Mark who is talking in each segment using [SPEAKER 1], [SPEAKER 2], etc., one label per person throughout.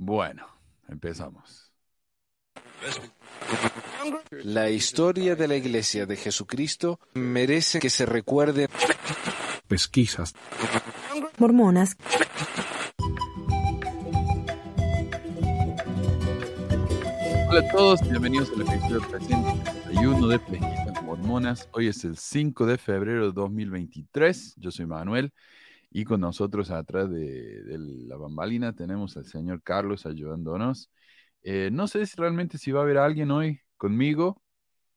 [SPEAKER 1] Bueno, empezamos.
[SPEAKER 2] La historia de la Iglesia de Jesucristo merece que se recuerde.
[SPEAKER 3] Pesquisas.
[SPEAKER 4] Mormonas.
[SPEAKER 1] Hola a todos, bienvenidos al episodio 331 de Pesquisas Mormonas. Hoy es el 5 de febrero de 2023. Yo soy Manuel y con nosotros atrás de, la bambalina tenemos al señor Carlos ayudándonos. Eh, no sé si realmente si va a haber alguien hoy conmigo.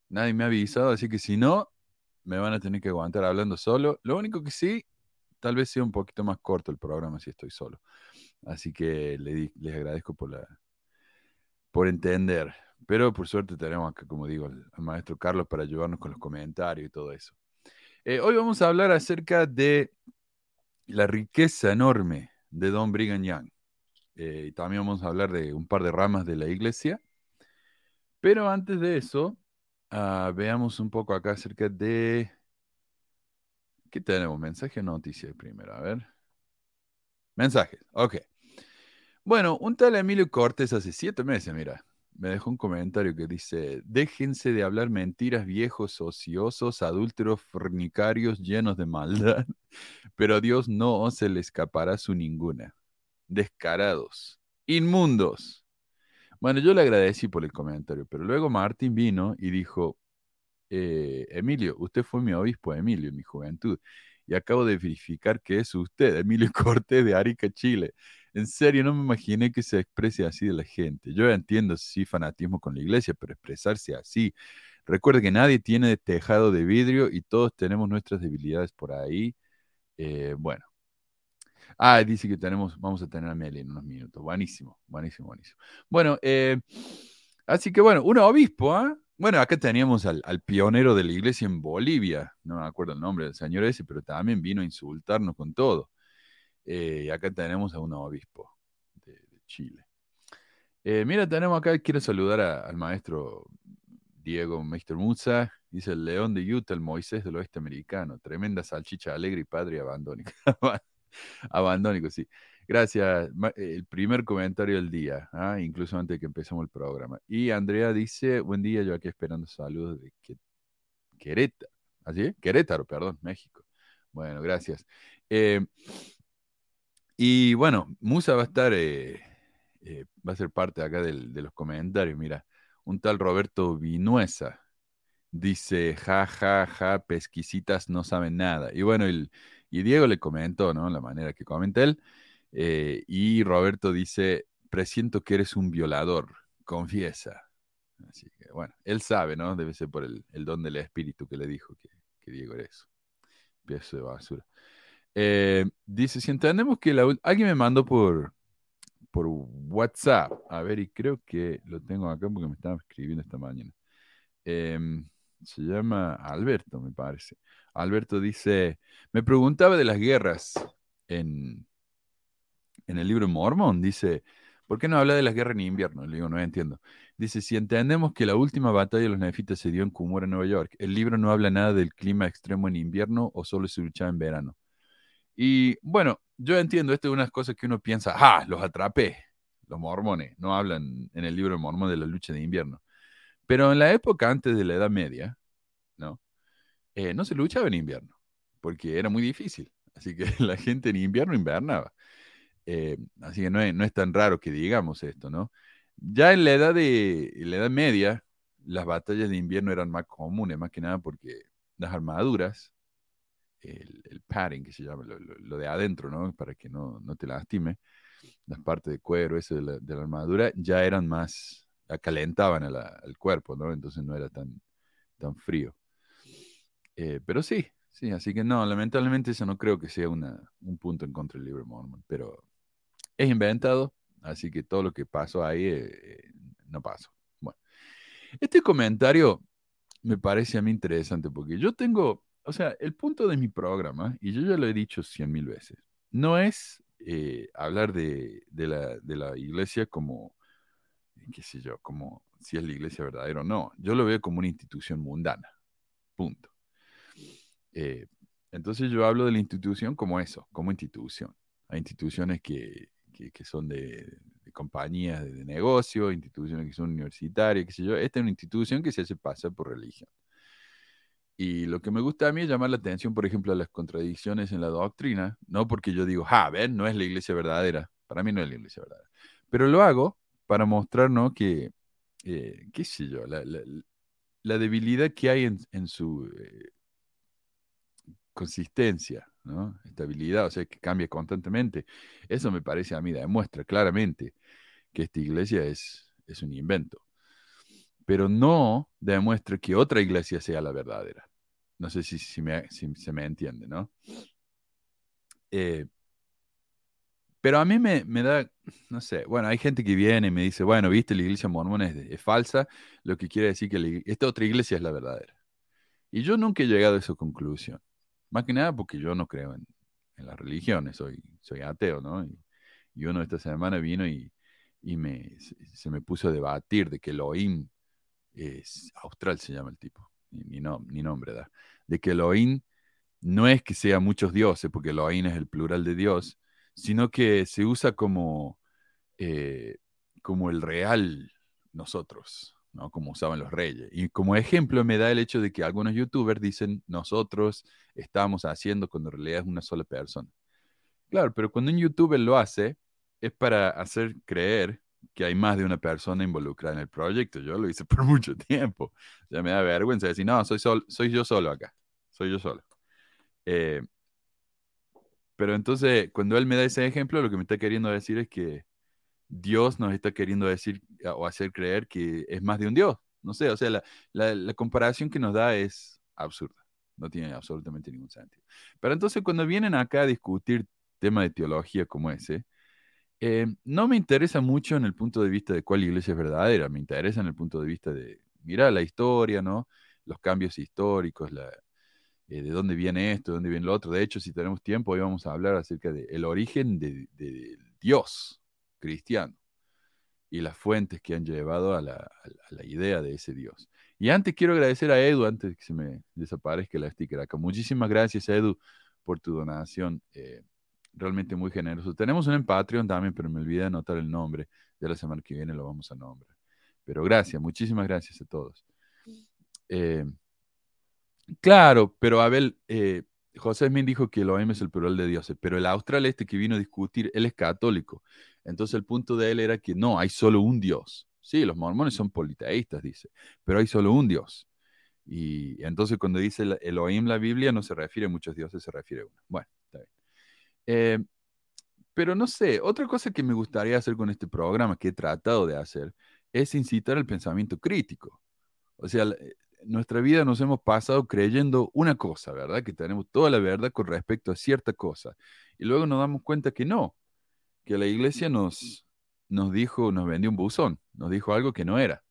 [SPEAKER 1] Nadie me ha avisado, así que si no, me van a tener que aguantar hablando solo. Lo único que sí, tal vez sea un poquito más corto el programa si estoy solo. Así que le, les agradezco por, por entender. Pero por suerte tenemos acá, como digo, al, al maestro Carlos para ayudarnos con los comentarios y todo eso. Eh, hoy vamos a hablar acerca de la riqueza enorme de Don Brigham Young. Eh, y también vamos a hablar de un par de ramas de la iglesia. Pero antes de eso, uh, veamos un poco acá acerca de... ¿Qué tenemos? ¿Mensaje o noticia primero? A ver. Mensajes, ok. Bueno, un tal Emilio Cortés hace siete meses, mira, me dejó un comentario que dice, déjense de hablar mentiras viejos, ociosos, adúlteros, fornicarios, llenos de maldad, pero a Dios no se le escapará su ninguna. Descarados, inmundos. Bueno, yo le agradecí por el comentario, pero luego Martín vino y dijo, eh, Emilio, usted fue mi obispo, Emilio, en mi juventud, y acabo de verificar que es usted, Emilio Cortés de Arica, Chile. En serio, no me imaginé que se exprese así de la gente. Yo entiendo sí fanatismo con la iglesia, pero expresarse así. Recuerde que nadie tiene tejado de vidrio y todos tenemos nuestras debilidades por ahí. Eh, bueno. Ah, dice que tenemos, vamos a tener a Meli en unos minutos. Buenísimo, buenísimo, buenísimo. Bueno, eh, así que bueno, un obispo, ¿ah? Bueno, acá teníamos al, al, pionero de la iglesia en Bolivia, no me acuerdo el nombre del señor ese, pero también vino a insultarnos con todo. Eh, acá tenemos a un obispo de, Chile. Eh, mira, tenemos acá, quiero saludar al maestro Diego Meister Musa, dice el león de Utah, el Moisés del oeste americano, tremenda salchicha alegre y padre abandónico. abandónico, sí. Gracias. El primer comentario del día, ¿ah? incluso antes de que empecemos el programa. Y Andrea dice, buen día, yo aquí esperando saludos de Querétaro. ¿Así? Querétaro, perdón, México. Bueno, gracias. Eh, y bueno, Musa va a estar, eh, eh, va a ser parte acá del, de los comentarios. Mira, un tal Roberto Vinuesa dice, ja, ja, ja, pesquisitas no saben nada. Y bueno, y Diego le comentó, ¿no? La manera que comenta él. Eh, y Roberto dice, presiento que eres un violador, confiesa. Así que bueno, él sabe, ¿no? Debe ser por el, don del espíritu que le dijo que, que Diego era eso. Piezo de basura. Eh, dice, si entendemos que la, alguien me mandó por, por WhatsApp, a ver, y creo que lo tengo acá porque me estaba escribiendo esta mañana. Eh, se llama Alberto, me parece. Alberto dice, me preguntaba de las guerras en, en el libro Mormón, dice, ¿por qué no habla de las guerras en invierno? Le digo, no entiendo. Dice, si entendemos que la última batalla de los nefitas se dio en Cumora, Nueva York, el libro no habla nada del clima extremo en invierno o solo se luchaba en verano. Y bueno, yo entiendo, esto es una cosa que uno piensa, ¡ah! Los atrapé. Los mormones no hablan en el libro de Mormón de la lucha de invierno. Pero en la época antes de la Edad Media, ¿no? Eh, no se luchaba en invierno, porque era muy difícil. Así que la gente en invierno invernaba. Eh, así que no es, no es, tan raro que digamos esto, ¿no? Ya en la edad de en la edad media, las batallas de invierno eran más comunes, más que nada porque las armaduras el, el padding que se llama, lo, lo, lo, de adentro, ¿no? Para que no, no te lastime, las partes de cuero, eso de la, de la armadura, ya eran más, calentaban al cuerpo, ¿no? Entonces no era tan, tan frío. Eh, pero sí, sí, así que no, lamentablemente eso no creo que sea una, un punto en contra del libro Mormon, pero es inventado, así que todo lo que pasó ahí eh, no pasó. Bueno, este comentario me parece a mí interesante porque yo tengo o sea, el punto de mi programa, y yo ya lo he dicho cien mil veces, no es eh, hablar de, de, la, de, la, iglesia como, qué sé yo, como si es la iglesia verdadera o no. Yo lo veo como una institución mundana. Punto. Eh, entonces yo hablo de la institución como eso, como institución. Hay instituciones que, que, que son de, compañías de, negocio, instituciones que son universitarias, qué sé yo. Esta es una institución que se hace pasar por religión. Y lo que me gusta a mí es llamar la atención, por ejemplo, a las contradicciones en la doctrina, no porque yo digo, ah, ven, no es la iglesia verdadera. Para mí no es la iglesia verdadera. Pero lo hago para mostrarnos que, eh, qué sé yo, la, debilidad que hay en, su eh, consistencia, ¿no? Estabilidad, o sea, que cambia constantemente. Eso me parece a mí, demuestra claramente que esta iglesia es, es un invento. Pero no demuestra que otra iglesia sea la verdadera. No sé si, si, se me entiende, ¿no? Eh, pero a mí me, da, no sé, bueno, hay gente que viene y me dice, bueno, viste, la iglesia mormona es, falsa, lo que quiere decir que esta otra iglesia es la verdadera. Y yo nunca he llegado a esa conclusión. Más que nada porque yo no creo en, las religiones, soy, soy ateo, ¿no? Y, uno esta semana vino y, me, se, me puso a debatir de que Elohim es austral, se llama el tipo, ni, no, ni nombre da, de que Elohim no es que sea muchos dioses, porque Elohim es el plural de Dios, sino que se usa como, eh, como el real nosotros, ¿no? como usaban los reyes. Y como ejemplo me da el hecho de que algunos youtubers dicen nosotros estamos haciendo cuando en realidad es una sola persona. Claro, pero cuando un youtuber lo hace es para hacer creer que hay más de una persona involucrada en el proyecto. Yo lo hice por mucho tiempo. Ya me da vergüenza decir, no, soy, soy yo solo acá. Soy yo solo. Eh, pero entonces, cuando él me da ese ejemplo, lo que me está queriendo decir es que Dios nos está queriendo decir o hacer creer que es más de un Dios. No sé, o sea, la, la, comparación que nos da es absurda. No tiene absolutamente ningún sentido. Pero entonces, cuando vienen acá a discutir temas de teología como ese, eh, no me interesa mucho en el punto de vista de cuál iglesia es verdadera, me interesa en el punto de vista de, mira, la historia, ¿no? Los cambios históricos, la, eh, de dónde viene esto, de dónde viene lo otro. De hecho, si tenemos tiempo, hoy vamos a hablar acerca del origen de, Dios cristiano y las fuentes que han llevado a la, idea de ese Dios. Y antes quiero agradecer a Edu, antes que se me desaparezca la sticker acá. Muchísimas gracias, Edu, por tu donación. Eh, realmente muy generoso. Tenemos un en Patreon también, pero me olvidé de anotar el nombre. De la semana que viene lo vamos a nombrar. Pero gracias, muchísimas gracias a todos. Eh, Claro, pero Abel, eh, José Smith dijo que Elohim es el plural de dioses, pero el austral este que vino a discutir, él es católico. Entonces el punto de él era que no, hay solo un Dios. Sí, los mormones son politeístas, dice, pero hay solo un Dios. Y entonces cuando dice Elohim la Biblia no se refiere a muchos dioses, se refiere a uno. Bueno. Eh, pero no sé, otra cosa que me gustaría hacer con este programa, que he tratado de hacer, es incitar al pensamiento crítico. O sea, nuestra vida nos hemos pasado creyendo una cosa, ¿verdad? Que tenemos toda la verdad con respecto a cierta cosa. Y luego nos damos cuenta que no, que la iglesia nos, nos dijo, nos vendió un buzón, nos dijo algo que no era.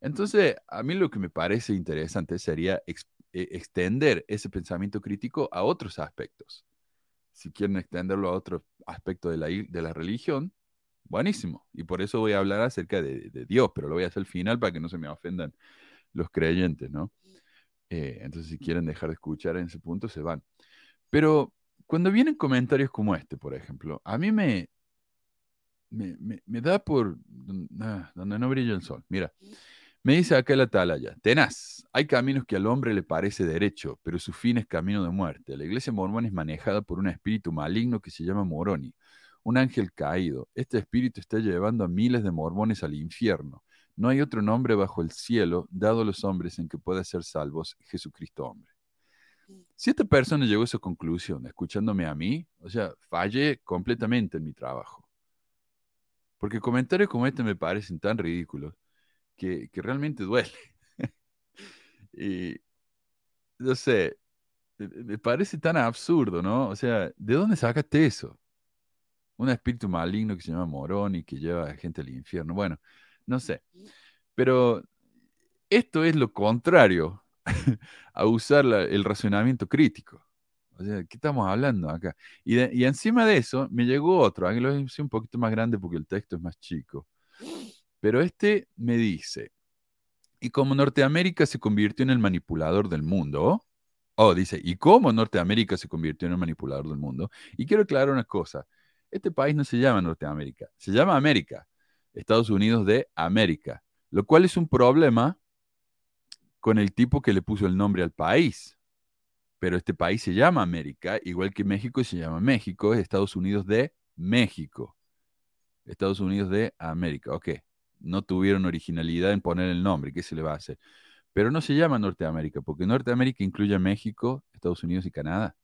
[SPEAKER 1] Entonces, a mí lo que me parece interesante sería e, extender ese pensamiento crítico a otros aspectos. Si quieren extenderlo a otro aspecto de la, de la religión, buenísimo. Y por eso voy a hablar acerca de, Dios, pero lo voy a hacer al final para que no se me ofendan los creyentes, ¿no? Eh, entonces, si quieren dejar de escuchar en ese punto, se van. Pero cuando vienen comentarios como este, por ejemplo, a mí me, me, da por ah, donde no brilla el sol. Mira, me dice la atalaya, tenaz, hay caminos que al hombre le parece derecho, pero su fin es camino de muerte. La iglesia mormona es manejada por un espíritu maligno que se llama Moroni, un ángel caído. Este espíritu está llevando a miles de mormones al infierno. No hay otro nombre bajo el cielo dado a los hombres en que pueda ser salvos Jesucristo hombre. Si esta persona llegó a esa conclusión escuchándome a mí, o sea, fallé completamente en mi trabajo. Porque comentarios como este me parecen tan ridículos que, realmente duele. y, no sé, me parece tan absurdo, ¿no? O sea, ¿de dónde sacaste eso? Un espíritu maligno que se llama Morón y que lleva a gente al infierno. Bueno, no sé. Pero esto es lo contrario a usar el razonamiento crítico. O sea, ¿qué estamos hablando acá? Y, encima de eso me llegó otro, aquí lo hice un poquito más grande porque el texto es más chico. Pero este me dice, y como Norteamérica se convirtió en el manipulador del mundo, oh, dice, ¿y cómo Norteamérica se convirtió en el manipulador del mundo? Y quiero aclarar una cosa, Este país no se llama Norteamérica, se llama América, Estados Unidos de América, lo cual es un problema con el tipo que le puso el nombre al país. Pero este país se llama América, igual que México se llama México, es Estados Unidos de México. Estados Unidos de América, ok. No tuvieron originalidad en poner el nombre, ¿qué se le va a hacer? Pero no se llama Norteamérica, porque Norteamérica incluye a México, Estados Unidos y Canadá.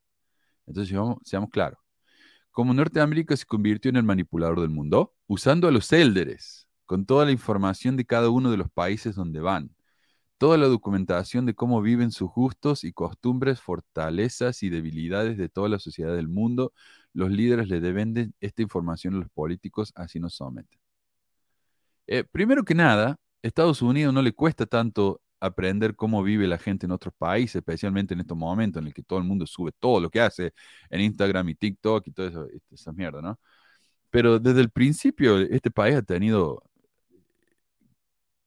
[SPEAKER 1] Entonces, seamos claros. Como Norteamérica se convirtió en el manipulador del mundo, usando a los élderes, con toda la información de cada uno de los países donde van, toda la documentación de cómo viven sus gustos y costumbres, fortalezas y debilidades de toda la sociedad del mundo, los líderes le deben esta información a los políticos, así nos someten. Eh, primero que nada, Estados Unidos no le cuesta tanto aprender cómo vive la gente en otros países, especialmente en estos momentos en el que todo el mundo sube todo lo que hace en Instagram y TikTok y todo eso, esa mierda, ¿no? Pero desde el principio este país ha tenido,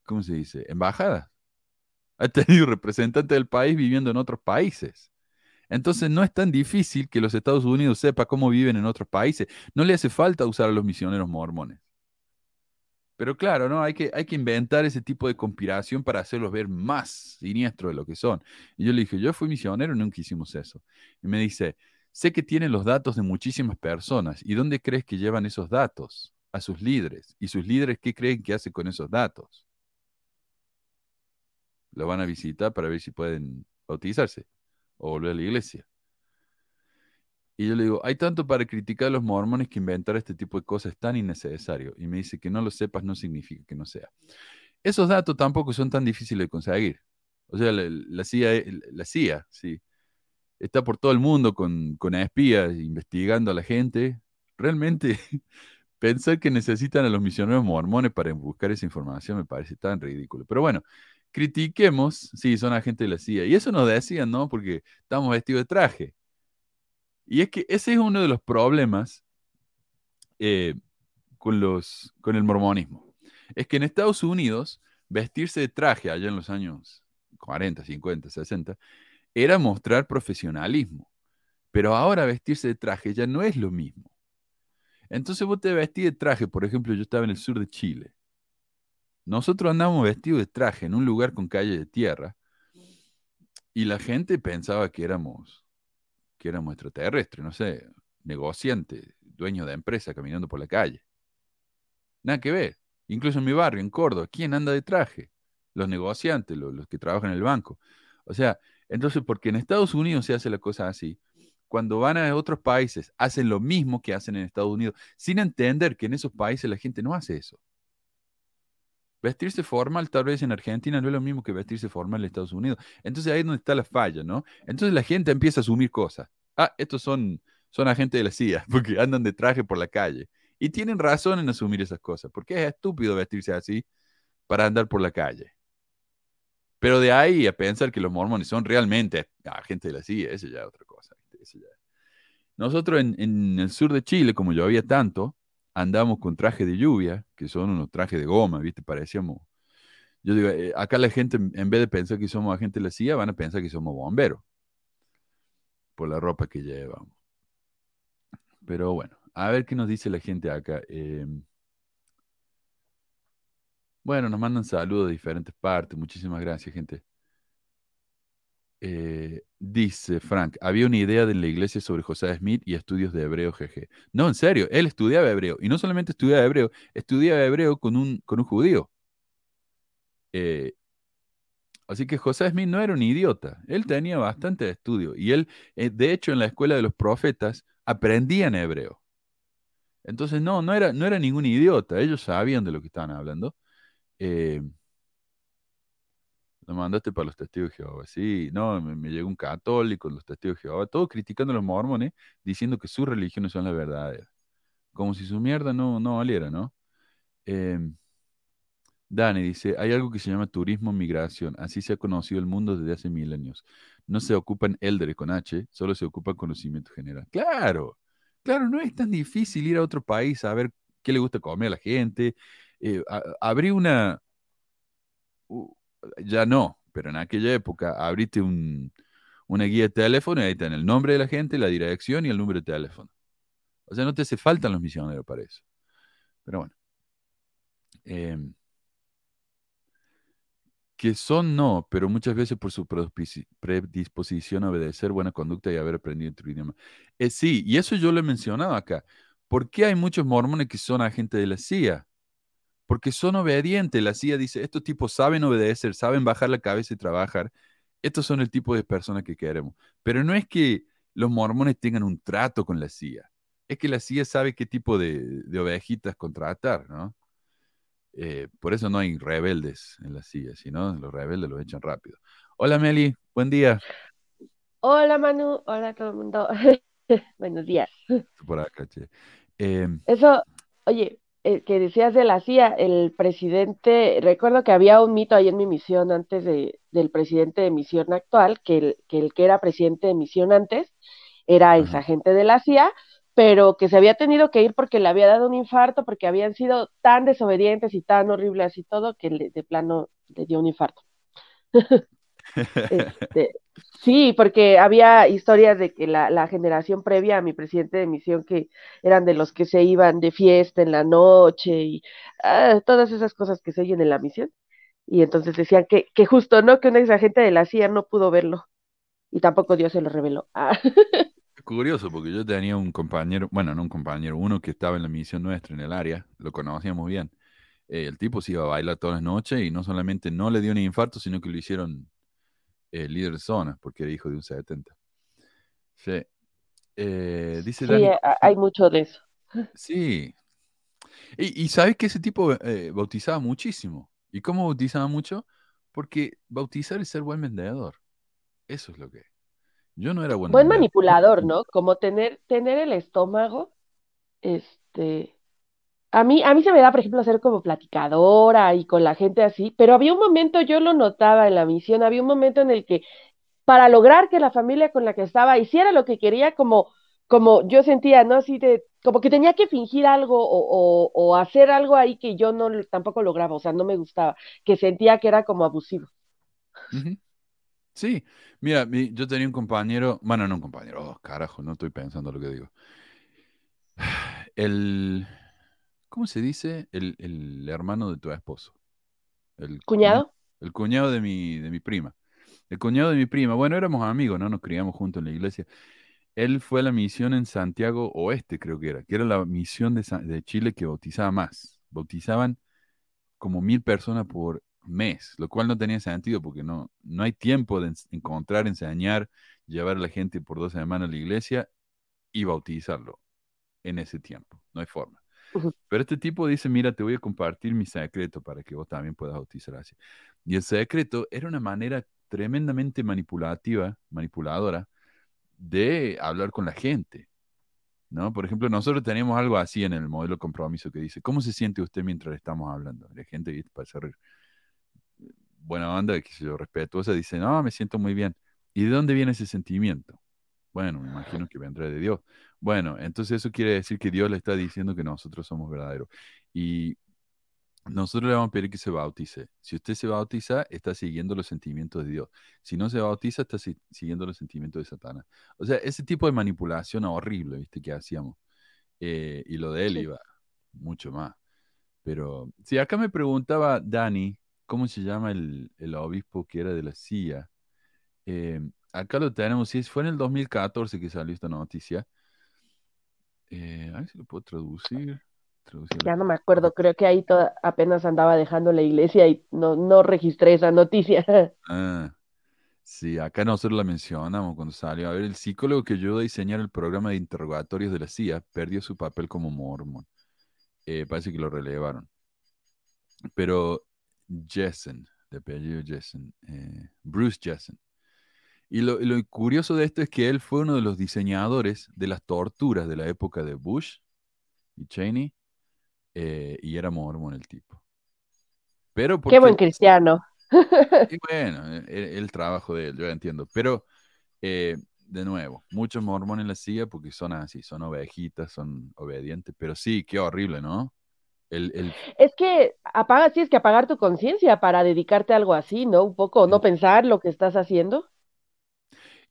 [SPEAKER 1] ¿cómo se dice? Embajadas. Ha tenido representantes del país viviendo en otros países. Entonces no es tan difícil que los Estados Unidos sepa cómo viven en otros países. No le hace falta usar a los misioneros mormones. Pero claro, ¿no? Hay que, hay que inventar ese tipo de conspiración para hacerlos ver más siniestros de lo que son. Y yo le dije, yo fui misionero y nunca hicimos eso. Y me dice, sé que tienen los datos de muchísimas personas. ¿Y dónde crees que llevan esos datos? A sus líderes. ¿Y sus líderes qué creen que hacen con esos datos? Lo van a visitar para ver si pueden bautizarse o volver a la iglesia. Y yo le digo, hay tanto para criticar a los mormones que inventar este tipo de cosas es tan innecesario. Y me dice que no lo sepas no significa que no sea. Esos datos tampoco son tan difíciles de conseguir. O sea, la, CIA, la CIA, sí, está por todo el mundo con, con espías investigando a la gente. Realmente pensar que necesitan a los misioneros mormones para buscar esa información me parece tan ridículo. Pero bueno, critiquemos, sí, son agentes de la CIA. Y eso nos decían, ¿no? Porque estamos vestidos de traje. Y es que ese es uno de los problemas eh, con, los, con el mormonismo. Es que en Estados Unidos, vestirse de traje allá en los años 40, 50, 60, era mostrar profesionalismo. Pero ahora vestirse de traje ya no es lo mismo. Entonces vos te vestís de traje, por ejemplo, yo estaba en el sur de Chile. Nosotros andamos vestidos de traje en un lugar con calle de tierra y la gente pensaba que éramos que éramos extraterrestres, no sé, negociante, dueño de empresa caminando por la calle. Nada que ver. Incluso en mi barrio, en Córdoba, ¿quién anda de traje? Los negociantes, los, que trabajan en el banco. O sea, entonces, porque en Estados Unidos se hace la cosa así, cuando van a otros países, hacen lo mismo que hacen en Estados Unidos, sin entender que en esos países la gente no hace eso. Vestirse formal, tal vez en Argentina, no es lo mismo que vestirse formal en Estados Unidos. Entonces ahí es donde está la falla, ¿no? Entonces la gente empieza a asumir cosas. Ah, estos son, son agentes de la CIA, porque andan de traje por la calle. Y tienen razón en asumir esas cosas, porque es estúpido vestirse así para andar por la calle. Pero de ahí a pensar que los mormones son realmente agentes de la CIA, eso ya es otra cosa. Nosotros en, en el sur de Chile, como yo había tanto, andamos con traje de lluvia, que son unos trajes de goma, ¿viste? Parecíamos. Yo digo, eh, acá la gente, en vez de pensar que somos agentes de la CIA, van a pensar que somos bomberos. Por la ropa que llevamos. Pero bueno, a ver qué nos dice la gente acá. Em, bueno, nos mandan saludos de diferentes partes. Muchísimas gracias, gente. Eh, dice Frank, había una idea de la iglesia sobre José Smith y estudios de hebreo GG. No, en serio, él estudiaba hebreo. Y no solamente estudiaba hebreo, estudiaba hebreo con un, con un judío. Eh, así que José Smith no era un idiota. Él tenía bastante estudio. Y él, eh, de hecho, en la escuela de los profetas, aprendían hebreo. Entonces, no, no era, no era ningún idiota. Ellos sabían de lo que estaban hablando. Lo mandaste para los testigos de Jehová. Sí, no, me, llegó un católico, los testigos de Jehová, todos criticando a los mormones, diciendo que sus religiones son las verdaderas. Como si su mierda no, no valiera, ¿no? Em, Dani dice, hay algo que se llama turismo migración. Así se ha conocido el mundo desde hace milenios. No se ocupan elders con H, solo se ocupa conocimiento general. Claro, claro, no es tan difícil ir a otro país a ver qué le gusta comer a la gente. Eh, abrir una ya no, pero en aquella época abriste un, una guía de teléfono y ahí está el nombre de la gente, la dirección y el número de teléfono. O sea, no te hace falta los misioneros para eso. Pero bueno. Eh, que son no, pero muchas veces por su predisposición a obedecer buena conducta y haber aprendido otro idioma. Eh, sí, y eso yo lo he mencionado acá. ¿Por qué hay muchos mormones que son agentes de la CIA? Porque son obedientes. La CIA dice, estos tipos saben obedecer, saben bajar la cabeza y trabajar. Estos son el tipo de personas que queremos. Pero no es que los mormones tengan un trato con la CIA. Es que la CIA sabe qué tipo de, de ovejitas contratar, ¿no? Eh, por eso no hay rebeldes en la CIA, sino los rebeldes los echan rápido. Hola Meli, buen día.
[SPEAKER 5] Hola Manu, hola a todo el mundo. Buenos días.
[SPEAKER 1] Por acá, che. Em,
[SPEAKER 5] eso, oye, eh, que decías de la CIA, el presidente, recuerdo que había un mito ahí en mi misión antes de, del presidente de misión actual, que el, que el que era presidente de misión antes era ex agente de la CIA, pero que se había tenido que ir porque le había dado un infarto, porque habían sido tan desobedientes y tan horribles y todo, que de plano le dio un infarto. Este, sí, porque había historias de que la, generación previa a mi presidente de misión, que eran de los que se iban de fiesta en la noche y ah, todas esas cosas que se oyen en la misión. Y entonces decían que, que justo, ¿no? Que un ex agente de la CIA no pudo verlo. Y tampoco Dios se lo reveló. Ah.
[SPEAKER 1] curioso porque yo tenía un compañero, bueno, no un compañero, uno que estaba en la misión nuestra en el área, lo conocíamos bien. Eh, el tipo se iba a bailar todas las noches y no solamente no le dio ni infarto, sino que lo hicieron eh, líder de zona porque era hijo de un 70. Sí. Eh, dice
[SPEAKER 5] sí, hay mucho de eso.
[SPEAKER 1] Sí. Y, y sabes que ese tipo bautizaba muchísimo. ¿Y cómo bautizaba mucho? Porque bautizar es ser buen vendedor. Eso es lo que yo no era bueno.
[SPEAKER 5] Buen manipulador, ¿no? Como tener, tener el estómago, este, a mí, a mí se me da, por ejemplo, ser como platicadora y con la gente así, pero había un momento, yo lo notaba en la misión, había un momento en el que para lograr que la familia con la que estaba hiciera lo que quería, como, como yo sentía, ¿no? Así de, como que tenía que fingir algo o, o, hacer algo ahí que yo no tampoco lograba, o sea, no me gustaba, que sentía que era como abusivo.
[SPEAKER 1] Sí, mira, yo tenía un compañero, bueno, no un compañero, oh, carajo, no estoy pensando lo que digo. El, ¿cómo se dice? El, hermano de tu esposo. El
[SPEAKER 5] ¿Cuñado?
[SPEAKER 1] El cuñado de mi, de mi prima. El cuñado de mi prima, bueno, éramos amigos, ¿no? Nos criamos juntos en la iglesia. Él fue a la misión en Santiago Oeste, creo que era, que era la misión de, de Chile que bautizaba más. Bautizaban como mil personas por mes, lo cual no tenía sentido porque no, no hay tiempo de encontrar, enseñar, llevar a la gente por dos semanas a la iglesia y bautizarlo en ese tiempo. No hay forma. Pero este tipo dice, mira, te voy a compartir mi secreto para que vos también puedas bautizar así. Y el secreto era una manera tremendamente manipulativa, manipuladora, de hablar con la gente. ¿no? Por ejemplo, nosotros tenemos algo así en el modelo compromiso que dice, ¿cómo se siente usted mientras estamos hablando? La gente para hacer buena onda, que yo respetuosa, dice, no, me siento muy bien. ¿Y de dónde viene ese sentimiento? Bueno, me imagino que vendrá de Dios. Bueno, entonces eso quiere decir que Dios le está diciendo que nosotros somos verdaderos. Y nosotros le vamos a pedir que se bautice. Si usted se bautiza, está siguiendo los sentimientos de Dios. Si no se bautiza, está siguiendo los sentimientos de Satanás. O sea, ese tipo de manipulación horrible, ¿viste? Que hacíamos. Eh, y lo de él iba mucho más. Pero, si acá me preguntaba Dani, ¿cómo se llama el, obispo que era de la CIA? Eh, acá lo tenemos, si fue en el 2014 que salió esta noticia. Eh, a ver si lo puedo traducir.
[SPEAKER 5] ya no me acuerdo, creo que ahí apenas andaba dejando la iglesia y no, no registré esa noticia.
[SPEAKER 1] Ah, sí, acá nosotros la mencionamos cuando salió. A ver, el psicólogo que ayudó a diseñar el programa de interrogatorios de la CIA perdió su papel como mormón. Eh, parece que lo relevaron. Pero Jessen, de apellido Jessen, eh, Bruce Jessen. Y lo, curioso de esto es que él fue uno de los diseñadores de las torturas de la época de Bush y Cheney, eh, y era mormón el tipo. Pero
[SPEAKER 5] Qué buen cristiano.
[SPEAKER 1] Y bueno, el, el, trabajo de él, yo entiendo. Pero, eh, de nuevo, muchos mormones la CIA porque son así, son ovejitas, son obedientes, pero sí, qué horrible, ¿no?
[SPEAKER 5] Es que apaga, tienes que apagar tu conciencia para dedicarte a algo así, ¿no? Un poco, no pensar lo que estás haciendo.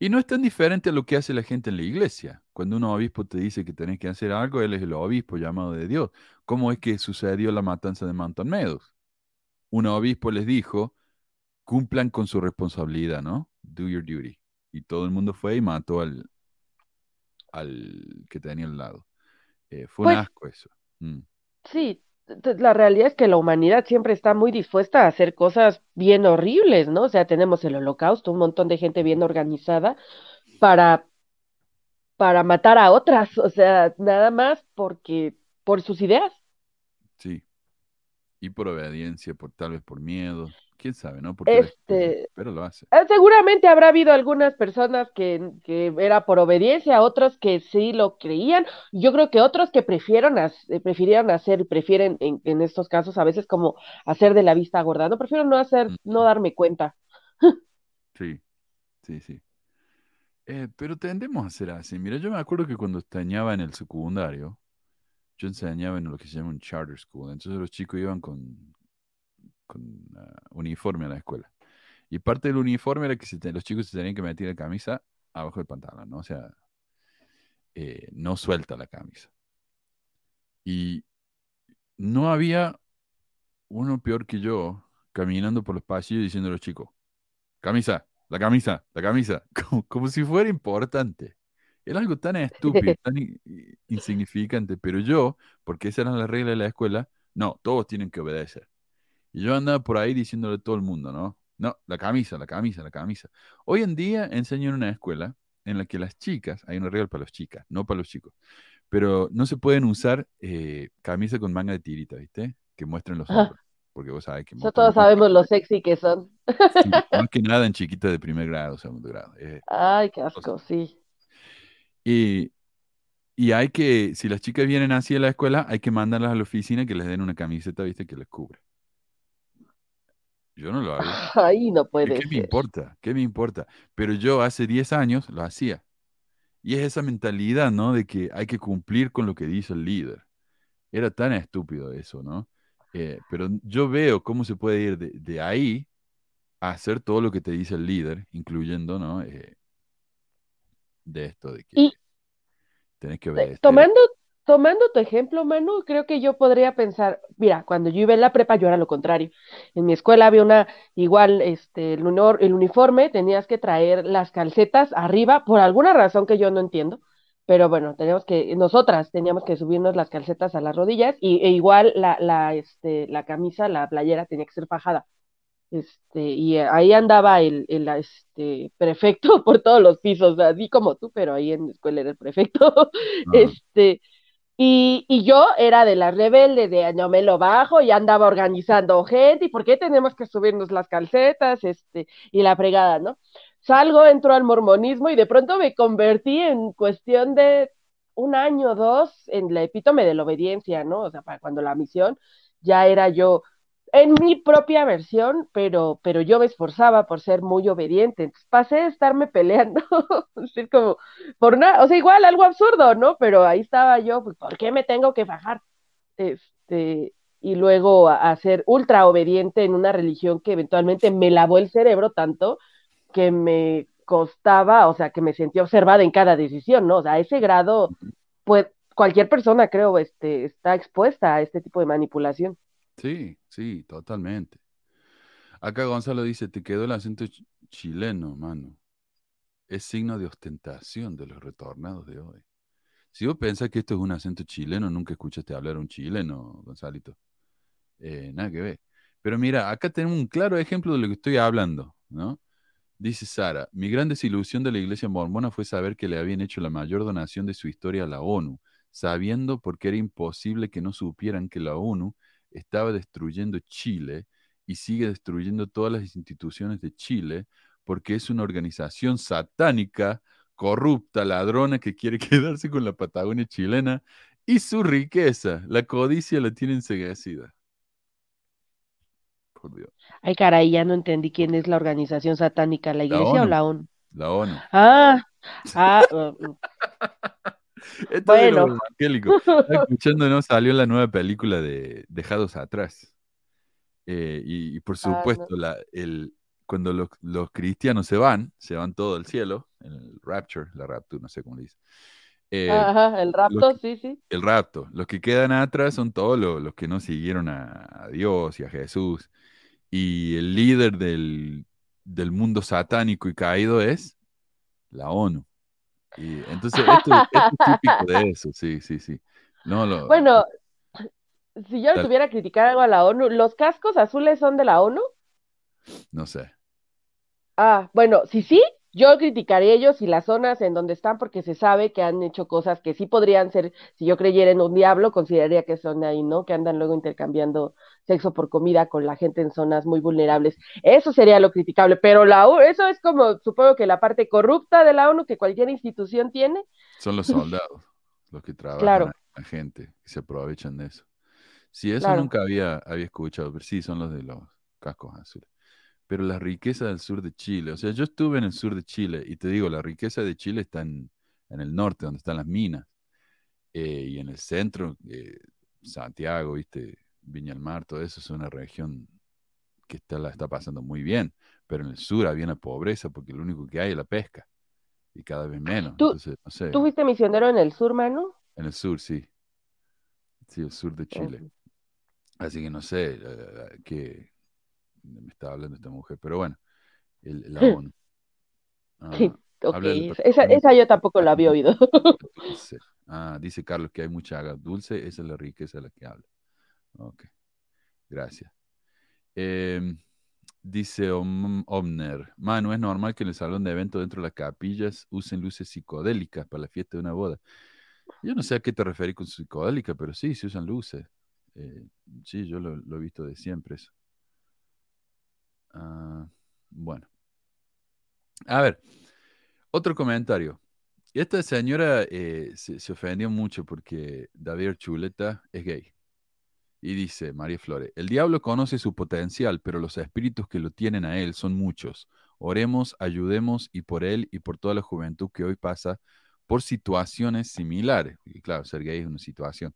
[SPEAKER 1] Y no es tan diferente a lo que hace la gente en la iglesia. Cuando un obispo te dice que tenés que hacer algo, él es el obispo llamado de Dios. ¿Cómo es que sucedió la matanza de Mountain Meadows? Un obispo les dijo, cumplan con su responsabilidad, ¿no? Do your duty. Y todo el mundo fue y mató al, al que tenía al lado. Eh, fue un
[SPEAKER 5] Pues
[SPEAKER 1] asco eso. Mm,
[SPEAKER 5] sí, la realidad es que la humanidad siempre está muy dispuesta a hacer cosas bien horribles, ¿no? O sea, tenemos el holocausto, un montón de gente bien organizada para, para matar a otras, o sea, nada más porque, por sus ideas.
[SPEAKER 1] sí. Y por obediencia, por tal vez por miedo. Quién sabe, ¿no? Porque
[SPEAKER 5] Este,
[SPEAKER 1] pero lo hace.
[SPEAKER 5] Eh, Seguramente habrá habido algunas personas que, que era por obediencia, otros que sí lo creían. Yo creo que otros que prefirieron, eh, prefirieron hacer, prefieren en, en estos casos a veces como hacer de la vista gorda. No, prefiero no hacer, no darme cuenta.
[SPEAKER 1] Sí, sí, sí. Eh, pero tendemos a ser así. Mira, yo me acuerdo que cuando enseñaba en el secundario, yo enseñaba en lo que se llama un charter school. Entonces los chicos iban con, con ah, uniforme a la escuela. Y parte del uniforme era que se te- los chicos se tenían que meter la camisa abajo del pantalón, ¿no? O sea, eh, no suelta la camisa. Y no había uno peor que yo caminando por los pasillos diciendo a los chicos, camisa, la camisa, la camisa, como, como si fuera importante. Era algo tan estúpido, tan insignificante, pero yo, porque esa era la regla de la escuela, no, todos tienen que obedecer. Y yo andaba por ahí diciéndole a todo el mundo, ¿no? No, la camisa, la camisa, la camisa. Hoy en día enseño en una escuela en la que las chicas, hay una regla para las chicas, no para los chicos, pero no se pueden usar eh, camisa con manga de tirita, ¿viste? Que muestren los hombros, porque vos sabés que muestran
[SPEAKER 5] todos sabemos lo sexy que son.
[SPEAKER 1] Sí, más que nada en chiquitas de primer grado, segundo grado. eh,
[SPEAKER 5] Ay, qué asco, sí.
[SPEAKER 1] y, y hay que, si las chicas vienen así a la escuela, hay que mandarlas a la oficina que les den una camiseta, ¿viste? Que les cubre. Yo no lo hago.
[SPEAKER 5] Ay, no
[SPEAKER 1] ¿Qué,
[SPEAKER 5] puede
[SPEAKER 1] qué me importa? ¿Qué me importa? Pero yo hace 10 años lo hacía. Y es esa mentalidad, ¿no? De que hay que cumplir con lo que dice el líder. Era tan estúpido eso, ¿no? Eh, pero yo veo cómo se puede ir de, de ahí a hacer todo lo que te dice el líder, incluyendo, ¿no? Eh, de esto, de que
[SPEAKER 5] Y
[SPEAKER 1] tenés que
[SPEAKER 5] eh,
[SPEAKER 1] obedecer.
[SPEAKER 5] tomando, tomando tu ejemplo, Manu, creo que yo podría pensar, mira, cuando yo iba en la prepa, yo era lo contrario. En mi escuela había una, igual, este, el, unor- el uniforme, tenías que traer las calcetas arriba, por alguna razón que yo no entiendo, pero bueno, teníamos que, nosotras teníamos que subirnos las calcetas a las rodillas, y, e igual la, la, este, la camisa, la playera tenía que ser fajada. Este, y ahí andaba el, el este, prefecto por todos los pisos, así como tú, pero ahí en la escuela era el prefecto.
[SPEAKER 1] Ajá.
[SPEAKER 5] Este, y, yo era de las rebeldes, de no me lo bajo, y andaba organizando gente, y por qué tenemos que subirnos las calcetas, este, y la fregada, ¿no? Salgo, entro al mormonismo y de pronto me convertí en cuestión de un año o dos en la epítome de la obediencia, ¿no? O sea, para cuando la misión ya era yo en mi propia versión, pero, pero yo me esforzaba por ser muy obediente. Pasé de estarme peleando, así como, por nada, o sea, igual algo absurdo, ¿no? Pero ahí estaba yo, pues, ¿por qué me tengo que fajar? Este, y luego a, a ser ultra obediente en una religión que eventualmente me lavó el cerebro tanto que me costaba, o sea, que me sentía observada en cada decisión, ¿no? O sea, a ese grado, pues cualquier persona, creo, este, está expuesta a este tipo de manipulación.
[SPEAKER 1] Sí, sí, totalmente. Acá Gonzalo dice, te quedó el acento ch- chileno, mano. Es signo de ostentación de los retornados de hoy. Si vos pensás que esto es un acento chileno, nunca escuchaste hablar a un chileno, Gonzalito. Eh, nada que ver. Pero mira, acá tenemos un claro ejemplo de lo que estoy hablando, ¿no? Dice Sara, mi gran desilusión de la iglesia mormona fue saber que le habían hecho la mayor donación de su historia a la ONU, sabiendo porque era imposible que no supieran que la ONU estaba destruyendo Chile y sigue destruyendo todas las instituciones de Chile porque es una organización satánica, corrupta, ladrona que quiere quedarse con la Patagonia chilena y su riqueza. La codicia la tiene enseguecida. Por Dios.
[SPEAKER 5] Ay, caray, ya no entendí quién es la organización satánica, ¿la iglesia o la ONU?
[SPEAKER 1] La ONU.
[SPEAKER 5] Ah, ah, uh, uh,
[SPEAKER 1] Esto de
[SPEAKER 5] bueno.
[SPEAKER 1] Estaba escuchando, ¿no? Salió la nueva película de Dejados Atrás. Eh, y, y por
[SPEAKER 5] Ah, no.
[SPEAKER 1] supuesto, la, el, cuando los, los cristianos se van, se van todo al cielo, en el rapture, la rapture, no sé cómo le dice. Eh,
[SPEAKER 5] Ajá, el rapto, sí, sí.
[SPEAKER 1] el rapto. Los que quedan atrás son todos los, los que no siguieron a, a Dios y a Jesús. Y el líder del, del mundo satánico y caído es la ONU. Y entonces esto, esto es típico de eso, sí, sí, sí. No, lo,
[SPEAKER 5] Bueno, si yo le tuviera que criticar algo a la ONU, ¿los cascos azules son de la ONU?
[SPEAKER 1] no sé.
[SPEAKER 5] Ah, bueno, si sí, yo criticaría ellos y las zonas en donde están porque se sabe que han hecho cosas que sí podrían ser, si yo creyera en un diablo, consideraría que son ahí, ¿no? Que andan luego intercambiando sexo por comida con la gente en zonas muy vulnerables. Eso sería lo criticable, pero la eso es como, supongo que la parte corrupta de la ONU que cualquier institución tiene.
[SPEAKER 1] Son los soldados los que trabajan
[SPEAKER 5] Claro.
[SPEAKER 1] la gente que se aprovechan de eso. Sí, eso
[SPEAKER 5] Claro.
[SPEAKER 1] nunca había, había escuchado, pero sí, son los de los cascos azules. Pero la riqueza del sur de Chile, o sea, yo estuve en el sur de Chile y te digo, la riqueza de Chile está en, en el norte, donde están las minas, eh, y en el centro, eh, Santiago, viste, Viña del Mar, todo eso es una región que está, la está pasando muy bien, pero en el sur había una pobreza porque lo único que hay es la pesca y cada vez menos.
[SPEAKER 5] Tú-
[SPEAKER 1] Entonces, no sé.
[SPEAKER 5] ¿Tú fuiste misionero en el sur, Manu?
[SPEAKER 1] En el sur, sí. Sí, el sur de Chile. Así que no sé eh, qué me está hablando esta mujer, pero bueno, el, la ONU. Ah,
[SPEAKER 5] Sí, ok,
[SPEAKER 1] habla del
[SPEAKER 5] esa, esa, yo tampoco la había oído.
[SPEAKER 1] dulce. Ah, dice Carlos que hay mucha agua dulce, esa es la riqueza de la que habla. Ok, gracias. Em, dice Om- Omner, Manu, es normal que en el salón de eventos dentro de las capillas usen luces psicodélicas para la fiesta de una boda. Yo no sé a qué te referís con psicodélica, pero sí, se usan luces. Eh, sí, yo lo, lo he visto de siempre eso. Ah, bueno. A ver, otro comentario. Esta señora eh, se, se ofendió mucho porque David Chuleta es gay. Y dice María Flores, el diablo conoce su potencial, pero los espíritus que lo tienen a él son muchos. Oremos, ayudemos y por él y por toda la juventud que hoy pasa por situaciones similares. Y claro, ser gay es una situación.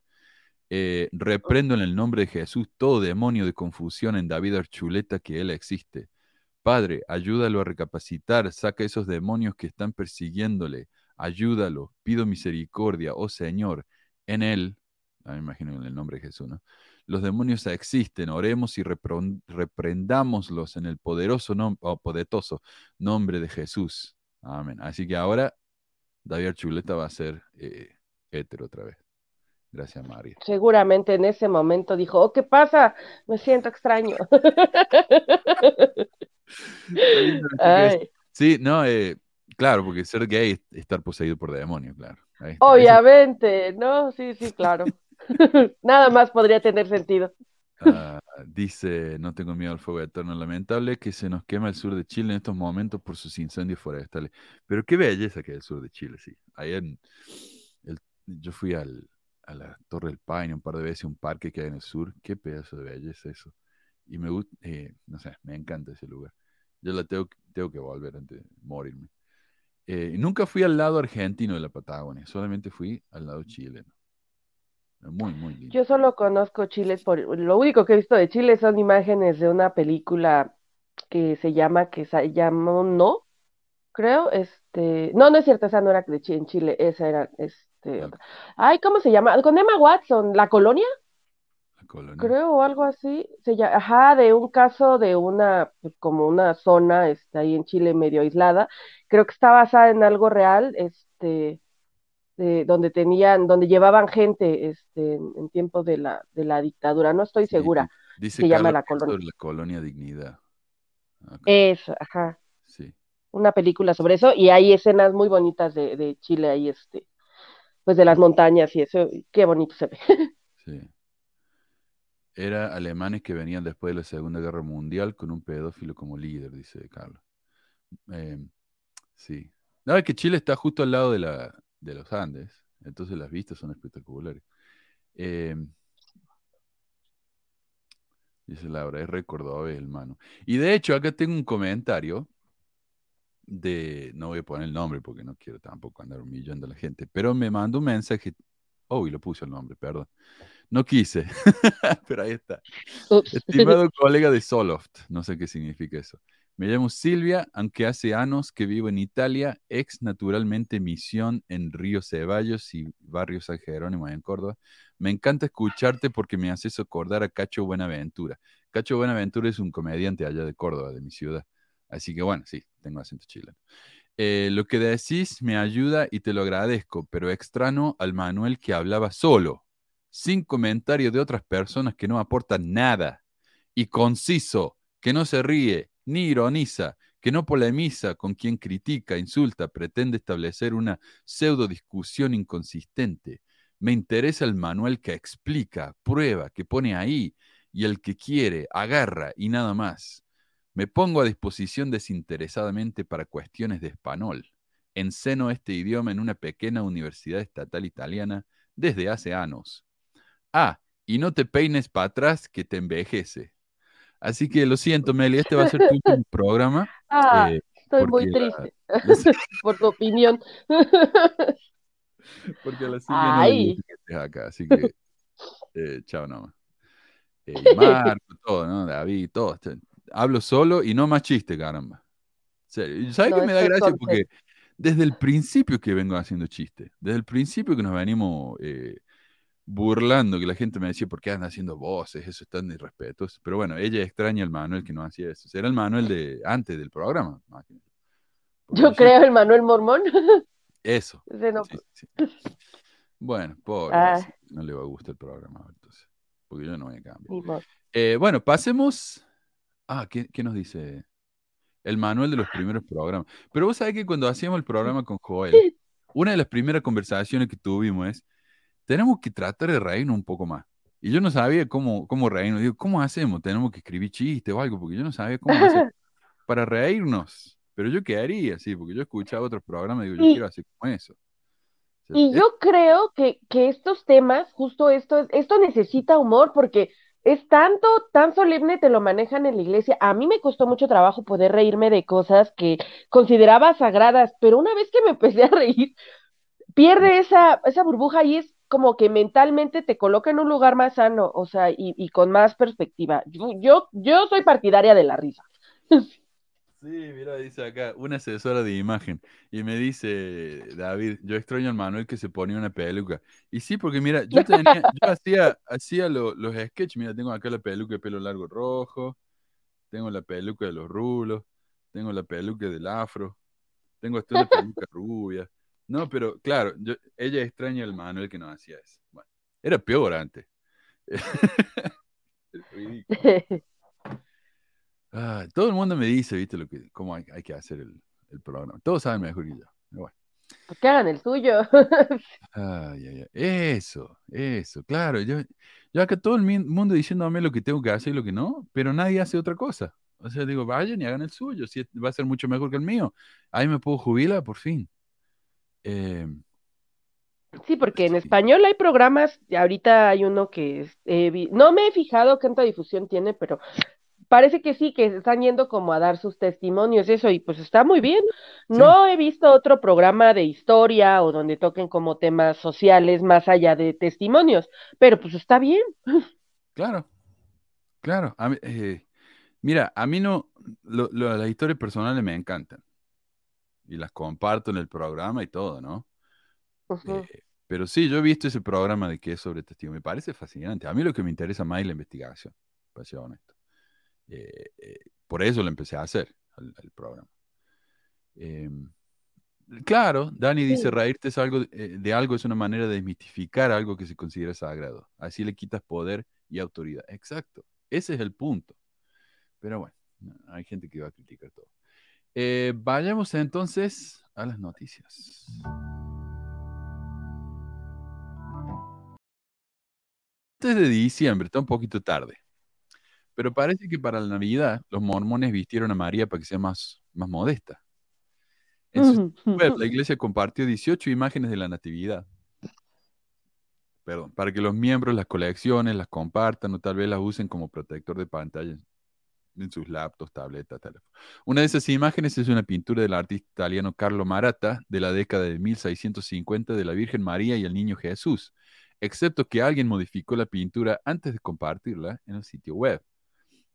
[SPEAKER 1] Eh, reprendo en el nombre de Jesús todo demonio de confusión en David Archuleta que él existe. Padre, ayúdalo a recapacitar, saca esos demonios que están persiguiéndole, ayúdalo, pido misericordia, oh Señor, en él, ah, me imagino en el nombre de Jesús, ¿no? Los demonios existen, oremos y reprendámoslos en el poderoso nom- o poderoso nombre de Jesús. Amén. Así que ahora David Archuleta va a ser eh, hétero otra vez. Gracias, María.
[SPEAKER 5] Seguramente en ese momento dijo, oh, ¿qué pasa? Me siento extraño. Ay,
[SPEAKER 1] Sí, no, eh, claro, porque ser gay es estar poseído por demonios, claro. Ahí
[SPEAKER 5] obviamente, ¿no? Sí, sí, claro. Nada más podría tener sentido.
[SPEAKER 1] Ah, dice, no tengo miedo al fuego eterno. Lamentable que se nos quema el sur de Chile en estos momentos por sus incendios forestales. Pero qué belleza que es el sur de Chile, sí. Ahí en el- yo fui al, a la Torre del Paine un par de veces, un parque que hay en el sur. Qué pedazo de belleza eso. Y me gusta, no sé, me encanta ese lugar. Yo la tengo, tengo que volver antes de morirme. Eh, nunca fui al lado argentino de la Patagonia, solamente fui al lado chileno. Muy, muy lindo.
[SPEAKER 5] Yo solo conozco Chile por, lo único que he visto de Chile son imágenes de una película que se llama, que se llama No, creo, este, no, no es cierto, esa no era de Chi- en Chile, esa era, este, otra. Ay, ¿cómo se llama? Con Emma Watson, ¿La Colonia?
[SPEAKER 1] la colonia.
[SPEAKER 5] Creo, o algo así, se llama, ajá, de un caso de una, pues, como una zona, este, ahí en Chile medio aislada, creo que está basada en algo real, este, de, donde tenían, donde llevaban gente, este, en, en tiempos de la, de la dictadura, no estoy
[SPEAKER 1] Sí,
[SPEAKER 5] segura,
[SPEAKER 1] Dice
[SPEAKER 5] se llama La Colonia.
[SPEAKER 1] la colonia Dignidad. Ok,
[SPEAKER 5] eso, ajá,
[SPEAKER 1] sí.
[SPEAKER 5] una película sobre eso, y hay escenas muy bonitas de, de Chile ahí, este, pues de las montañas y eso, qué bonito se ve.
[SPEAKER 1] Sí. Era alemanes que venían después de la Segunda Guerra Mundial con un pedófilo como líder, dice Carlos. Eh, sí. No, es que Chile está justo al lado de, la, de los Andes, entonces las vistas son espectaculares. Eh, dice Laura, es recordado el mano. Y de hecho, acá tengo un comentario de, no voy a poner el nombre porque no quiero tampoco andar humillando a la gente, pero me mandó un mensaje, oh, y lo puse el nombre, perdón. No quise, pero ahí está.
[SPEAKER 5] Ups.
[SPEAKER 1] Estimado colega de Soloft, no sé qué significa eso. Me llamo Silvia, aunque hace años que vivo en Italia, ex naturalmente misión en Río Ceballos y Barrio San Jerónimo en Córdoba. Me encanta escucharte porque me haces acordar a Cacho Buenaventura. Cacho Buenaventura es un comediante allá de Córdoba, de mi ciudad. Así que bueno, sí, tengo acento chileno. Eh, lo que decís me ayuda y te lo agradezco, pero extraño al Manuel que hablaba solo, sin comentarios de otras personas que no aportan nada, y conciso, que no se ríe ni ironiza, que no polemiza con quien critica, insulta, pretende establecer una pseudo discusión inconsistente. Me interesa el Manuel que explica, prueba, que pone ahí, y el que quiere, agarra y nada más. Me pongo a disposición desinteresadamente para cuestiones de español. Enseno este idioma en una pequeña universidad estatal italiana desde hace años. Ah, y no te peines para atrás que te envejece. Así que lo siento, Meli, este va a ser tu último programa.
[SPEAKER 5] Ah, eh, estoy muy triste por tu opinión.
[SPEAKER 1] porque a la siguiente no acá, así que eh, chao nomás. Eh, Marco, todo, ¿no? David, todo. Hablo solo y no más chiste, caramba. ¿Sabes qué me da gracia? Porque desde el principio que vengo haciendo chiste, desde el principio que nos venimos eh, burlando, que la gente me decía, ¿por qué andan haciendo voces? Eso es tan irrespetuoso. Pero bueno, ella extraña el Manuel que no hacía eso. Era el Manuel de antes del programa.
[SPEAKER 5] Yo creo el Manuel Mormón.
[SPEAKER 1] Eso. Bueno, pobre, ah. no le va a gustar el programa, entonces, porque yo no voy a cambiar. Eh, bueno, pasemos Ah, ¿qué, nos dice? El manual de los primeros programas. Pero vos sabés que cuando hacíamos el programa con Joel, una de las primeras conversaciones que tuvimos es, tenemos que tratar de reírnos un poco más. Y yo no sabía cómo, cómo reírnos. Digo, ¿cómo hacemos? Tenemos que escribir chistes o algo, porque yo no sabía cómo hacer para reírnos. Pero yo quedaría, sí, porque yo escuchaba otros programas y digo, yo quiero hacer como eso.
[SPEAKER 5] y yo creo que, que, estos temas, justo esto, esto necesita humor, porque es tanto, tan solemne, te lo manejan en la iglesia. A mí me costó mucho trabajo poder reírme de cosas que consideraba sagradas, pero una vez que me empecé a reír, pierde esa, esa burbuja y es como que mentalmente te coloca en un lugar más sano, o sea, y, con más perspectiva. Yo, yo, yo soy partidaria de la risa.
[SPEAKER 1] Sí, mira, dice acá, una asesora de imagen. Y me dice, David, yo extraño al Manuel que se ponía una peluca. Y sí, porque mira, yo tenía, yo hacía, hacía los sketches, mira, tengo acá la peluca de pelo largo rojo, tengo la peluca de los rulos, tengo la peluca del afro, tengo hasta una peluca rubia. No, pero claro, yo, ella extraña al Manuel que no hacía eso. Bueno, era peor antes. Ah, todo el mundo me dice, viste, lo que, cómo hay, que hacer el, programa. Todos saben mejor que yo. Bueno.
[SPEAKER 5] Pues que hagan el suyo.
[SPEAKER 1] Eso, eso, claro. Yo, yo acá todo el mundo diciéndome lo que tengo que hacer y lo que no, pero nadie hace otra cosa. O sea, digo, vayan y hagan el suyo, si va a ser mucho mejor que el mío. Ahí me puedo jubilar, por fin.
[SPEAKER 5] Em, sí, porque en español hay programas, ahorita hay uno que no me he fijado cuánta difusión tiene, pero parece que sí, que están yendo como a dar sus testimonios, eso, y pues está muy bien. No he visto otro programa de historia o donde toquen como temas sociales más allá de testimonios, pero pues está bien.
[SPEAKER 1] Claro, claro. Eh, mira, a mí no, las historias personales me encantan y las comparto en el programa y todo, ¿no? Eh, pero sí, yo he visto ese programa de que es sobre testimonio, me parece fascinante. A mí lo que me interesa más es la investigación, para ser honesto. Eh, eh, por eso lo empecé a hacer, el, programa. Em, claro, Dani dice, reírte es algo, eh, de algo es una manera de desmitificar algo que se considera sagrado. Así le quitas poder y autoridad. Exacto, ese es el punto. Pero bueno, hay gente que va a criticar todo. vayamos entonces a las noticias. Antes de diciembre, está un poquito tarde. Pero parece que para la Navidad los mormones vistieron a María para que sea más, más modesta. En su web, la iglesia compartió 18 imágenes de la Natividad. Perdón, para que los miembros las colecciones, las compartan o tal vez las usen como protector de pantalla en sus laptops, tabletas, teléfonos. Una de esas imágenes es una pintura del artista italiano Carlo Maratta de la década de 1650 de la Virgen María y el Niño Jesús, excepto que alguien modificó la pintura antes de compartirla en el sitio web.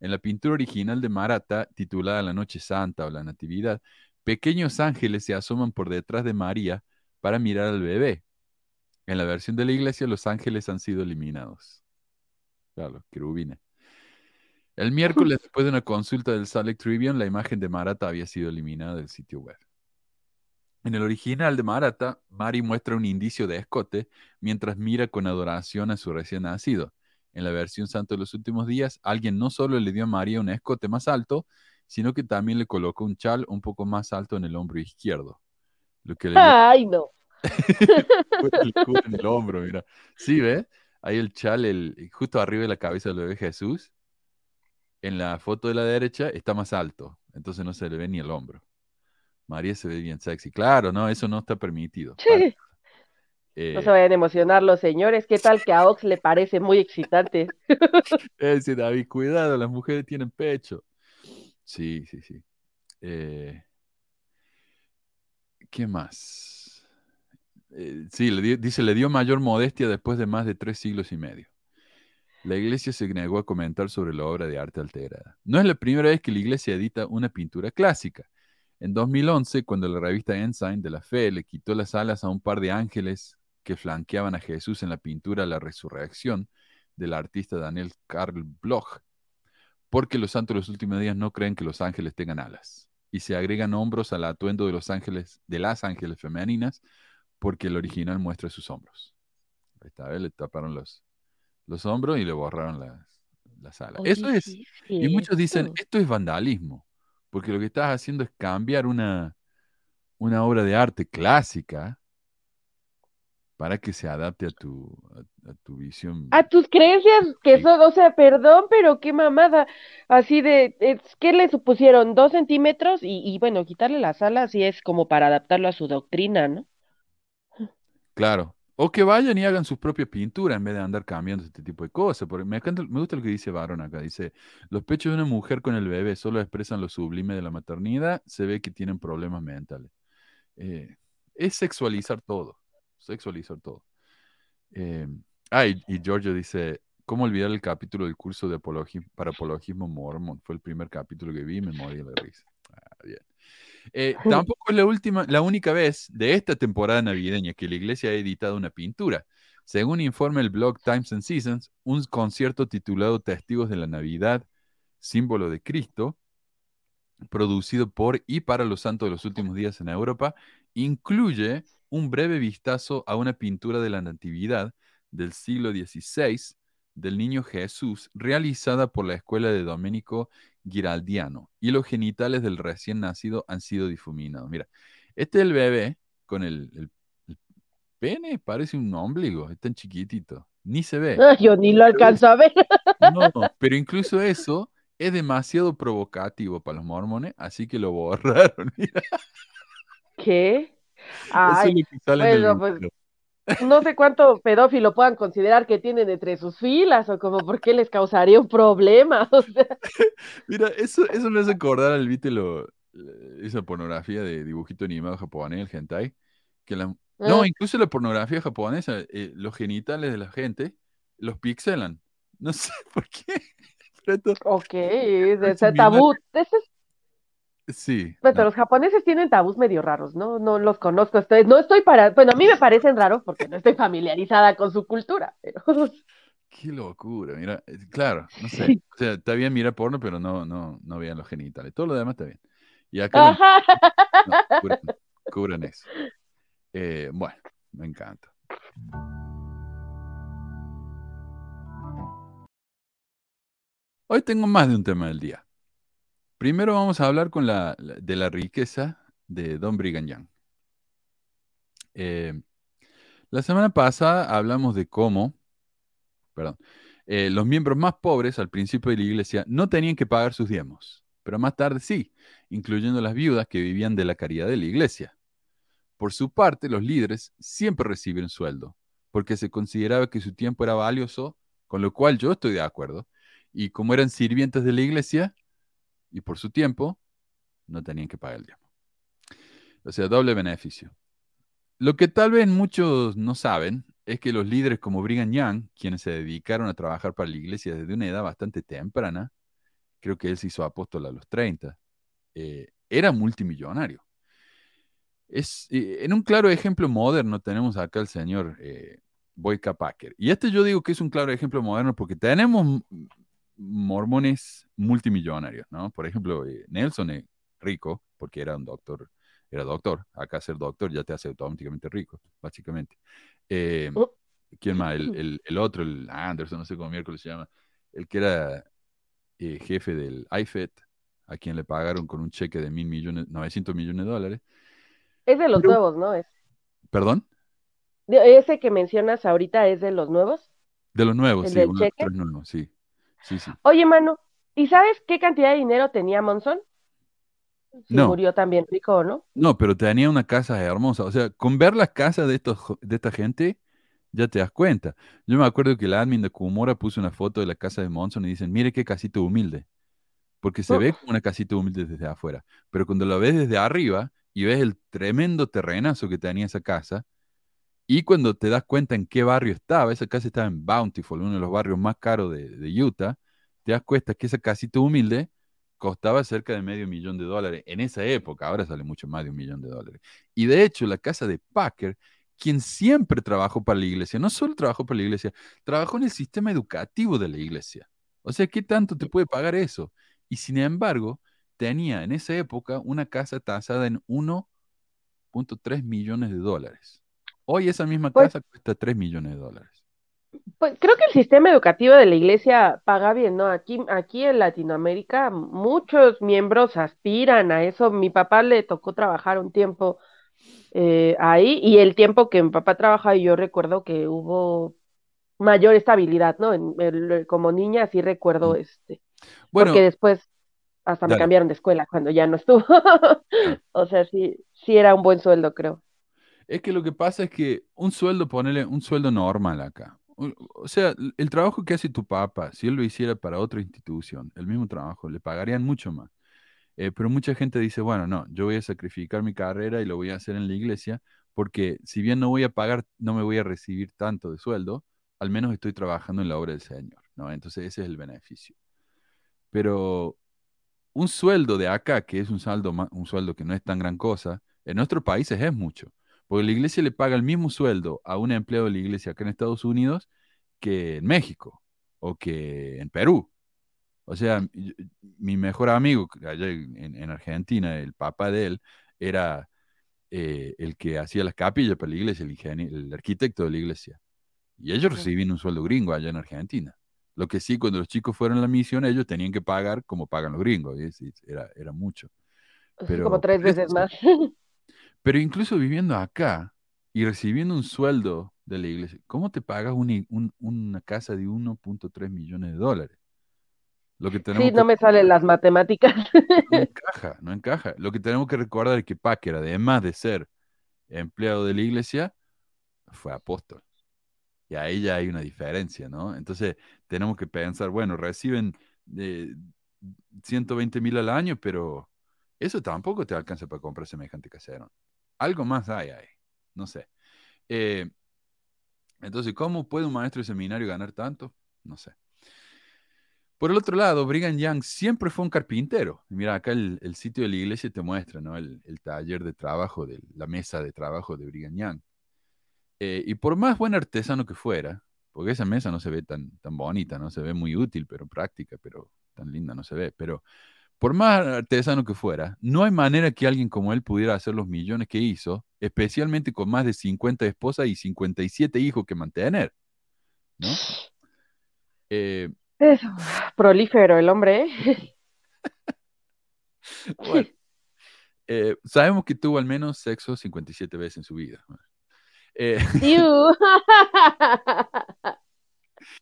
[SPEAKER 1] En la pintura original de Marata, titulada La Noche Santa o La Natividad, pequeños ángeles se asoman por detrás de María para mirar al bebé. En la versión de la iglesia, los ángeles han sido eliminados. Claro, querubines. El miércoles, después de una consulta del Salt Tribune, la imagen de Marata había sido eliminada del sitio web. En el original de Marata, Mari muestra un indicio de escote mientras mira con adoración a su recién nacido. En la versión Santo de los Últimos Días, alguien no solo le dio a María un escote más alto, sino que también le colocó un chal un poco más alto en el hombro izquierdo. Lo que le
[SPEAKER 5] Ay, no.
[SPEAKER 1] el culo en el hombro, mira. Sí, ¿ves? Ahí el chal, el, justo arriba de la cabeza del bebé Jesús. En la foto de la derecha está más alto, entonces no se le ve ni el hombro. María se ve bien sexy. Claro, no, eso no está permitido.
[SPEAKER 5] Sí.
[SPEAKER 1] Para-
[SPEAKER 5] No
[SPEAKER 1] eh,
[SPEAKER 5] se vayan a emocionar los señores. ¿Qué tal que a Ox le parece muy excitante?
[SPEAKER 1] Ese David, cuidado, las mujeres tienen pecho. Sí, sí, sí. Eh, ¿qué más? Eh, sí, le dice, le dio mayor modestia después de más de tres siglos y medio. La iglesia se negó a comentar sobre la obra de arte alterada. No es la primera vez que la iglesia edita una pintura clásica. En 2011, cuando la revista Ensign de la Fe le quitó las alas a un par de ángeles que flanqueaban a Jesús en la pintura La Resurrección del artista Daniel Karl Bloch, porque los santos de los últimos días no creen que los ángeles tengan alas, y se agregan hombros al atuendo de los ángeles, de las ángeles femeninas, porque el original muestra sus hombros. Ahí está, ¿ves? le taparon los, los hombros y le borraron las, las alas. Eso es, y muchos dicen, esto es vandalismo, porque lo que estás haciendo es cambiar una, una obra de arte clásica para que se adapte a tu, a, a tu visión.
[SPEAKER 5] A tus creencias que
[SPEAKER 1] Sí.
[SPEAKER 5] son, o sea, perdón, pero qué mamada. Así de, es, ¿qué le supusieron? Dos centímetros y, y bueno, quitarle las alas y es como para adaptarlo a su doctrina, ¿no?
[SPEAKER 1] Claro. O que vayan y hagan sus propias pinturas en vez de andar cambiando este tipo de cosas. Porque me, encanta- me gusta lo que dice Varón acá. Dice, los pechos de una mujer con el bebé solo expresan lo sublime de la maternidad. Se ve que tienen problemas mentales. Eh, es sexualizar todo. Sexualizar todo. Eh, ah, y, y Giorgio dice, ¿cómo olvidar el capítulo del curso de apologi- para apologismo mormon? Fue el primer capítulo que vi y me morí de la risa. Ah, bien. Eh, tampoco es la última, la única vez de esta temporada navideña que la iglesia ha editado una pintura. Según informa el blog Times and Seasons, un concierto titulado Testigos de la Navidad, símbolo de Cristo, producido por y para los santos de los últimos días en Europa, incluye un breve vistazo a una pintura de la Natividad del siglo XVI del niño Jesús, realizada por la escuela de Domenico Giraldiano, y los genitales del recién nacido han sido difuminados. Mira, este es el bebé con el, el- el pene, parece un ombligo, es tan chiquitito, ni se ve.
[SPEAKER 5] Ah, Yo ni lo alcanzo a ver.
[SPEAKER 1] No, pero incluso eso es demasiado provocativo para los mormones, así que lo borraron. Mira,
[SPEAKER 5] ¿Qué? Ay, bueno, pues, no sé cuánto pedófilo puedan considerar que tienen entre sus filas o como por qué les causaría un problema. O sea,
[SPEAKER 1] Mira, eso, eso me hace acordar al viste lo, esa pornografía de dibujito animado japonés, el hentai, que la, no,
[SPEAKER 5] ah,
[SPEAKER 1] incluso la pornografía japonesa, eh, los genitales de la gente los pixelan. No sé por qué. pero esto-
[SPEAKER 5] ok,
[SPEAKER 1] es
[SPEAKER 5] ese tabú. Ese es-
[SPEAKER 1] sí,
[SPEAKER 5] bueno,
[SPEAKER 1] no,
[SPEAKER 5] los japoneses tienen tabús medio raros, ¿no? No los conozco. Estoy, no estoy para, bueno, a mí me parecen raros porque no estoy familiarizada con su cultura, pero
[SPEAKER 1] qué locura. Mira, eh, claro, no sé.
[SPEAKER 5] sí.
[SPEAKER 1] O sea, está bien mirar porno, pero no, no, no vean los genitales. Todo lo demás está bien. Y acá
[SPEAKER 5] Ajá.
[SPEAKER 1] no, cubran, cubran eso. Eh, bueno, me encanta. Hoy tengo más de un tema del día. Primero vamos a hablar con la, de la riqueza de Don Brigham Young. Eh, la semana pasada hablamos de cómo, eh, los miembros más pobres al principio de la iglesia no tenían que pagar sus diezmos, pero más tarde sí, incluyendo las viudas que vivían de la caridad de la iglesia. Por su parte, los líderes siempre reciben sueldo, porque se consideraba que su tiempo era valioso, con lo cual yo estoy de acuerdo, y como eran sirvientes de la iglesia, y por su tiempo, no tenían que pagar el diezmo. O sea, doble beneficio. Lo que tal vez muchos no saben es que los líderes como Brigham Young, quienes se dedicaron a trabajar para la iglesia desde una edad bastante temprana, creo que él se hizo apóstol a los 30, eh, era multimillonario. Es, en un claro ejemplo moderno tenemos acá al señor eh, Boyka Packer. Y este yo digo que es un claro ejemplo moderno porque tenemos mormones multimillonarios, ¿no? Por ejemplo, eh, Nelson es rico porque era un doctor, era doctor. Acá ser doctor ya te hace automáticamente rico, básicamente. Eh,
[SPEAKER 5] Oh.
[SPEAKER 1] ¿Quién más? El, el- el otro, el Anderson, no sé cómo miércoles se llama, el que era eh, jefe del IFED, a quien le pagaron con un cheque de mil millones, 900 millones de dólares.
[SPEAKER 5] Es de los
[SPEAKER 1] Pero-
[SPEAKER 5] nuevos, ¿no? Es,
[SPEAKER 1] ¿Perdón?
[SPEAKER 5] ese que mencionas ahorita es de los nuevos.
[SPEAKER 1] De los nuevos,
[SPEAKER 5] ¿El
[SPEAKER 1] sí, uno tres sí. Sí, sí.
[SPEAKER 5] Oye, mano, ¿y sabes qué cantidad de dinero tenía Monson? Si
[SPEAKER 1] No.
[SPEAKER 5] murió también rico o no.
[SPEAKER 1] No, pero tenía una casa hermosa. O sea, con ver las casas de, estos, de esta gente, ya te das cuenta. Yo me acuerdo que el admin de Kumora puso una foto de la casa de Monson y dicen, mire qué casita humilde. Porque se
[SPEAKER 5] Oh.
[SPEAKER 1] ve como una casita humilde desde afuera. Pero cuando lo ves desde arriba y ves el tremendo terrenazo que tenía esa casa, y cuando te das cuenta en qué barrio estaba, esa casa estaba en Bountiful, uno de los barrios más caros de, Utah, te das cuenta que esa casita humilde costaba cerca de medio millón de dólares en esa época, ahora sale mucho más de un millón de dólares. Y de hecho, la casa de Packer, quien siempre trabajó para la iglesia, no solo trabajó para la iglesia, trabajó en el sistema educativo de la iglesia. O sea, ¿qué tanto te puede pagar eso? Y sin embargo, tenía en esa época una casa tasada en 1.3 millones de dólares. Hoy esa misma
[SPEAKER 5] Pues-
[SPEAKER 1] casa cuesta 3 millones de dólares.
[SPEAKER 5] Pues creo que el sistema educativo de la iglesia paga bien, ¿no? Aquí, aquí en Latinoamérica muchos miembros aspiran a eso. Mi papá le tocó trabajar un tiempo eh, ahí y el tiempo que mi papá trabajaba yo recuerdo que hubo mayor estabilidad, ¿no? En- como niña sí recuerdo este,
[SPEAKER 1] Bueno,
[SPEAKER 5] porque después hasta me cambiaron de escuela cuando ya no estuvo. O sea, sí, sí era un buen sueldo, creo.
[SPEAKER 1] Es que lo que pasa es que un sueldo, ponele un sueldo normal acá. O, sea, el trabajo que hace tu papá, si él lo hiciera para otra institución, el mismo trabajo, le pagarían mucho más. Eh, pero mucha gente dice, bueno, no, yo voy a sacrificar mi carrera y lo voy a hacer en la iglesia, porque si bien no voy a pagar, no me voy a recibir tanto de sueldo, al menos estoy trabajando en la obra del Señor, ¿no? Entonces ese es el beneficio. Pero un sueldo de acá, que es un saldo un sueldo que no es tan gran cosa, en nuestros países es mucho. Porque la iglesia le paga el mismo sueldo a un empleado de la iglesia acá en Estados Unidos que en México o que en Perú. O sea, mi mejor amigo allá en, en Argentina, el papá de él, era eh, el que hacía las capillas para la iglesia, el ingeniero, el arquitecto de la iglesia. Y ellos
[SPEAKER 5] Ujú.
[SPEAKER 1] recibían un sueldo gringo allá en Argentina. Lo que sí, cuando los chicos fueron a la misión, ellos tenían que pagar como pagan los gringos. y era, era mucho. Pero
[SPEAKER 5] como tres veces
[SPEAKER 1] sí.
[SPEAKER 5] más.
[SPEAKER 1] Pero incluso viviendo acá y recibiendo un sueldo de la iglesia, ¿cómo te pagas una, i- un- una casa de 1.3 millones de dólares? Lo que tenemos
[SPEAKER 5] Sí,
[SPEAKER 1] que
[SPEAKER 5] no me salen las matemáticas.
[SPEAKER 1] no encaja, no encaja. Lo que tenemos que recordar es que Packer, además de ser empleado de la iglesia, fue apóstol. Y ahí ya hay una diferencia, ¿no? Entonces tenemos que pensar, bueno, reciben de 120 mil al año, pero eso tampoco te alcanza para comprar semejante casero. Algo más hay ahí, no sé. Eh, entonces, ¿cómo puede un maestro de seminario ganar tanto? No sé. Por el otro lado, Brigham Young siempre fue un carpintero. Mira, acá el, sitio de la iglesia te muestra, ¿no? El, el taller de trabajo, de, la mesa de trabajo de Brigham Young. Eh, y por más buen artesano que fuera, porque esa mesa no se ve tan, tan bonita, no se ve muy útil, pero práctica, pero tan linda no se ve. Pero por más artesano que fuera, no hay manera que alguien como él pudiera hacer los millones que hizo, especialmente con más de 50 esposas y 57 hijos que mantener, ¿no? Eh,
[SPEAKER 5] Es prolífero el hombre, ¿eh?
[SPEAKER 1] bueno, eh, sabemos que tuvo al menos sexo 57 veces en su vida.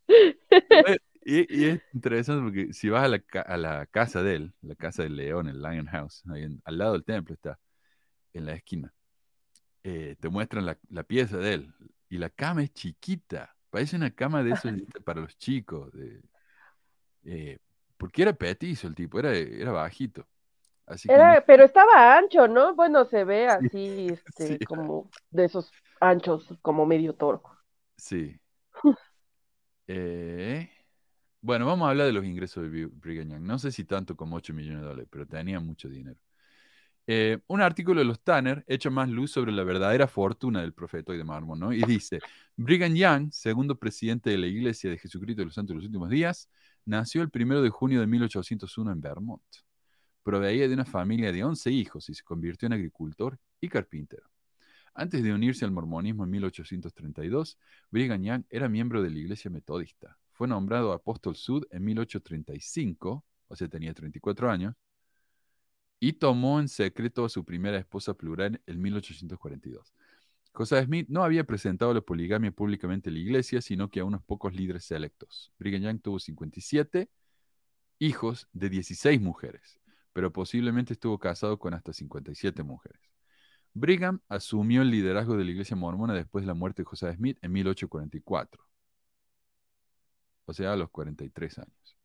[SPEAKER 1] Y, y es interesante porque si vas a la, a la casa de él, la casa del león, el Lion House, ahí en- al lado del templo está, en la esquina, eh, te muestran la, la pieza de él y la cama es chiquita, parece una cama de esos ¿viste? para los chicos, de, eh, porque era petizo el tipo, era, era bajito. Así que
[SPEAKER 5] Era,
[SPEAKER 1] no-
[SPEAKER 5] pero estaba ancho, ¿no? Bueno, se ve
[SPEAKER 1] Sí,
[SPEAKER 5] así, este,
[SPEAKER 1] sí.
[SPEAKER 5] como de esos anchos, como medio toro.
[SPEAKER 1] Sí. Eh, Bueno, vamos a hablar de los ingresos de Brigham Young. No sé si tanto como 8 millones de dólares, pero tenía mucho dinero. Eh, un artículo de los Tanner echa más luz sobre la verdadera fortuna del profeta de Mormon, ¿no? Y dice, Brigham Young, segundo presidente de la Iglesia de Jesucristo de los Santos de los Últimos Días, nació el 1 de junio de 1801 en Vermont. Proveía de una familia de 11 hijos y se convirtió en agricultor y carpintero. Antes de unirse al mormonismo en 1832, Brigham Young era miembro de la Iglesia Metodista. Fue nombrado apóstol sud en 1835, o sea, tenía 34 años, y tomó en secreto a su primera esposa plural en 1842. Cosa Smith no había presentado la poligamia públicamente en la iglesia, sino que a unos pocos líderes selectos. Brigham Young tuvo 57 hijos de 16 mujeres, pero posiblemente estuvo casado con hasta 57 mujeres. Brigham asumió el liderazgo de la iglesia mormona después de la muerte de José Smith en 1844, o sea, a los 43 años.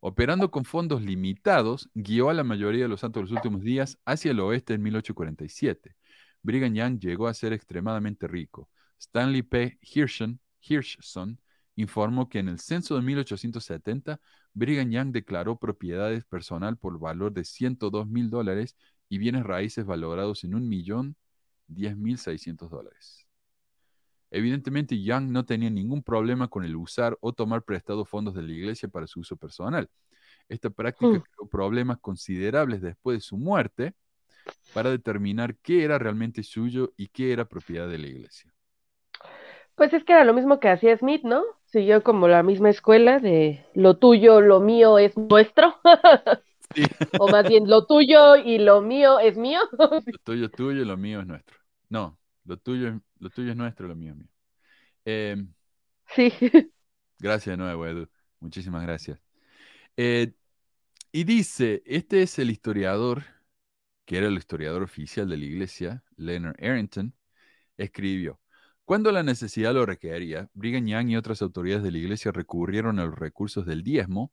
[SPEAKER 1] Operando con fondos limitados, guió a la mayoría de los santos de los últimos días hacia el oeste en 1847. Brigham Young llegó a ser extremadamente rico. Stanley P. Hirschon, Hirschson informó que en el censo de 1870, Brigham Young declaró propiedades personal por valor de 102 mil dólares y bienes raíces valorados en un millón diez mil seiscientos dólares. Evidentemente, Young no tenía ningún problema con el usar o tomar prestado fondos de la iglesia para su uso personal. Esta práctica
[SPEAKER 5] Hmm.
[SPEAKER 1] creó problemas considerables después de su muerte para determinar qué era realmente suyo y qué era propiedad de la iglesia.
[SPEAKER 5] Pues es que era lo mismo que hacía Smith, ¿no? Siguió como la misma escuela de lo tuyo, lo mío es nuestro,
[SPEAKER 1] Sí.
[SPEAKER 5] o más bien lo tuyo y lo mío es mío.
[SPEAKER 1] Lo tuyo es tuyo y lo mío es nuestro. No, lo tuyo es, lo tuyo es nuestro, lo mío es mío. Eh,
[SPEAKER 5] Sí.
[SPEAKER 1] Gracias de nuevo, Edu. Muchísimas gracias. Eh, y dice, este es el historiador, que era el historiador oficial de la iglesia, Leonard Arrington, escribió, cuando la necesidad lo requería, Brigham Young y otras autoridades de la iglesia recurrieron a los recursos del diezmo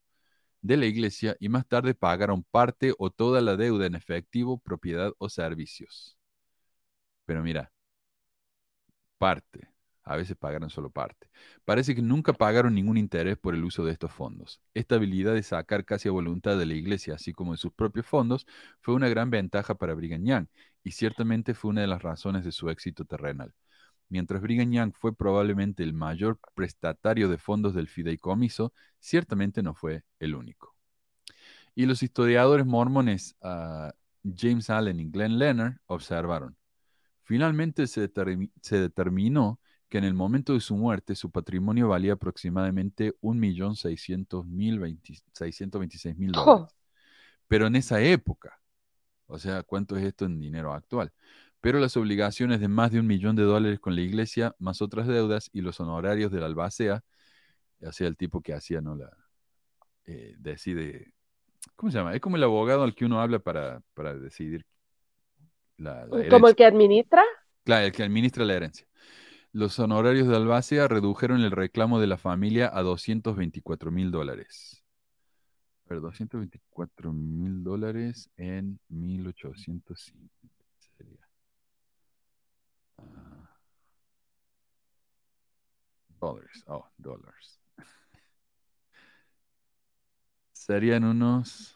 [SPEAKER 1] de la iglesia y más tarde pagaron parte o toda la deuda en efectivo, propiedad o servicios. Pero mira, parte. A veces pagaron solo parte. Parece que nunca pagaron ningún interés por el uso de estos fondos. Esta habilidad de sacar casi a voluntad de la iglesia, así como de sus propios fondos, fue una gran ventaja para Brigham Young y ciertamente fue una de las razones de su éxito terrenal. Mientras Brigham Young fue probablemente el mayor prestatario de fondos del fideicomiso, ciertamente no fue el único. Y los historiadores mormones uh, James Allen y Glenn Leonard observaron. Finalmente se, determi se determinó que en el momento de su muerte su patrimonio valía aproximadamente 1.626.000 dólares.
[SPEAKER 5] Oh.
[SPEAKER 1] Pero en esa época, o sea, ¿cuánto es esto en dinero actual? Pero las obligaciones de más de un millón de dólares con la iglesia, más otras deudas y los honorarios de la albacea, o sea, el tipo que hacía, ¿no? La, eh, decide, ¿cómo se llama? Es como el abogado al que uno habla para, para decidir la, la
[SPEAKER 5] ¿Como el que administra?
[SPEAKER 1] Claro, el que administra la herencia. Los honorarios de albacea redujeron el reclamo de la familia a 224 mil dólares. Ver, 224 mil dólares en 1805. Sería. Uh, dólares. Oh, dólares. Serían unos.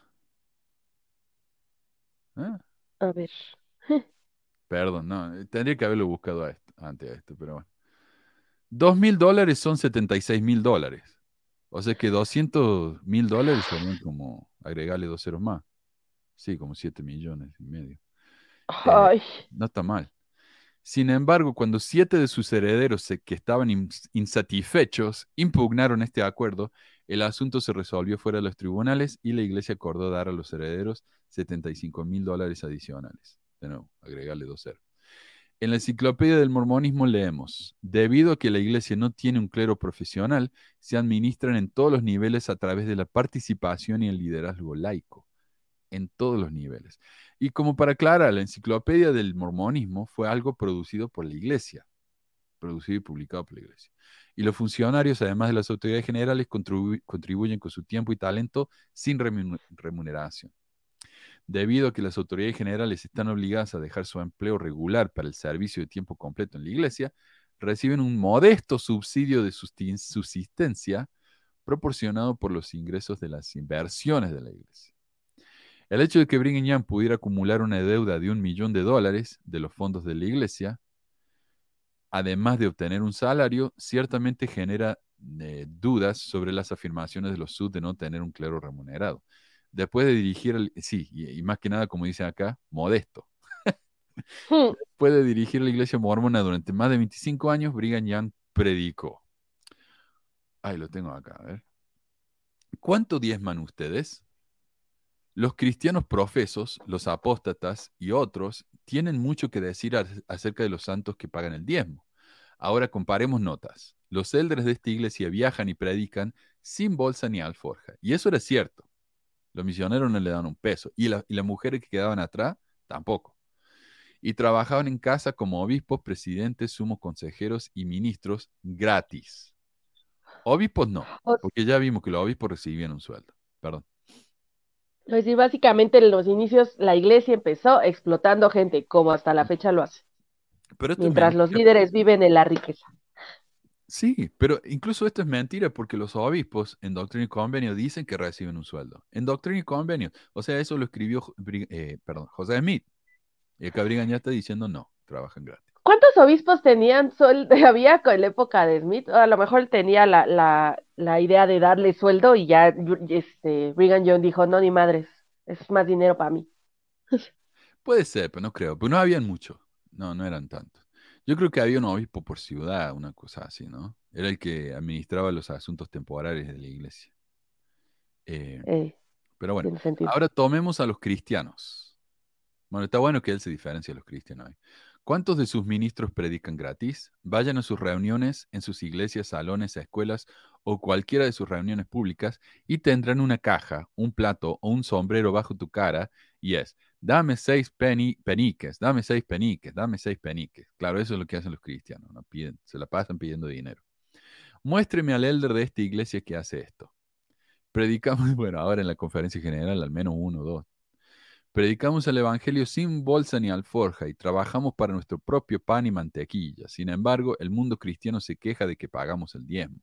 [SPEAKER 1] ¿eh?
[SPEAKER 5] A ver.
[SPEAKER 1] Perdón, no, tendría que haberlo buscado a esto, antes de esto, pero bueno. Dos mil dólares son 76 mil dólares. O sea que 200 mil dólares serían como agregarle dos ceros más. Sí, como 7 millones y medio.
[SPEAKER 5] Ay.
[SPEAKER 1] Eh, no está mal. Sin embargo, cuando siete de sus herederos que estaban ins insatisfechos impugnaron este acuerdo, el asunto se resolvió fuera de los tribunales y la iglesia acordó dar a los herederos 75 mil dólares adicionales. De nuevo, agregarle dos ceros. En la enciclopedia del mormonismo leemos, debido a que la iglesia no tiene un clero profesional, se administran en todos los niveles a través de la participación y el liderazgo laico, en todos los niveles. Y como para aclarar, la enciclopedia del mormonismo fue algo producido por la iglesia, producido y publicado por la iglesia. Y los funcionarios, además de las autoridades generales, contribu contribuyen con su tiempo y talento sin remuneración. Debido a que las autoridades generales están obligadas a dejar su empleo regular para el servicio de tiempo completo en la iglesia, reciben un modesto subsidio de subsistencia proporcionado por los ingresos de las inversiones de la iglesia. El hecho de que Brigham Young pudiera acumular una deuda de un millón de dólares de los fondos de la iglesia, además de obtener un salario, ciertamente genera eh, dudas sobre las afirmaciones de los Sud de no tener un clero remunerado. Después de dirigir, el- sí, y, y más que nada, como dice acá, modesto.
[SPEAKER 5] Hmm.
[SPEAKER 1] Después de dirigir la iglesia mormona durante más de 25 años, Brigham Young predicó. Ahí lo tengo acá, a ver. ¿Cuánto diezman ustedes? Los cristianos profesos, los apóstatas y otros tienen mucho que decir acerca de los santos que pagan el diezmo. Ahora comparemos notas. Los eldres de esta iglesia viajan y predican sin bolsa ni alforja. Y eso era cierto. Los misioneros no le daban un peso. Y, la- y las mujeres que quedaban atrás, tampoco. Y trabajaban en casa como obispos, presidentes, sumos consejeros y ministros gratis. Obispos no, porque ya vimos que los obispos recibían un sueldo. Perdón.
[SPEAKER 5] Pues sí, básicamente en los inicios la iglesia empezó explotando gente, como hasta la fecha lo hace,
[SPEAKER 1] Pero es
[SPEAKER 5] mientras los líderes viven en la riqueza.
[SPEAKER 1] Sí, pero incluso esto es mentira porque los obispos en Doctrina y Convenio dicen que reciben un sueldo. En Doctrina y Convenio, o sea, eso lo escribió eh, perdón, José Smith. Y acá Brigham ya está diciendo no, trabajan gratis.
[SPEAKER 5] ¿Cuántos obispos tenían sueldo? Había con la época de Smith, a lo mejor tenía la, la, la idea de darle sueldo y ya este, Brigham Young dijo, no, ni madres, es más dinero para mí.
[SPEAKER 1] Puede ser, pero no creo. Pero no habían mucho. No, no eran tantos. Yo creo que había un obispo por ciudad, una cosa así, ¿no? Era el que administraba los asuntos temporales de la iglesia. Eh,
[SPEAKER 5] Eh,
[SPEAKER 1] pero bueno, ahora tomemos a los cristianos. Bueno, está bueno que él se diferencie de los cristianos. ahí. ¿Cuántos de sus ministros predican gratis? Vayan a sus reuniones en sus iglesias, salones, escuelas o cualquiera de sus reuniones públicas y tendrán una caja, un plato o un sombrero bajo tu cara y es, dame seis peni- peniques, dame seis peniques, dame seis peniques. Claro, eso es lo que hacen los cristianos, ¿no? Piden, se la pasan pidiendo dinero. Muéstreme al elder de esta iglesia que hace esto. Predicamos, bueno, ahora en la conferencia general al menos uno o dos. Predicamos el Evangelio sin bolsa ni alforja y trabajamos para nuestro propio pan y mantequilla. Sin embargo, el mundo cristiano se queja de que pagamos el diezmo.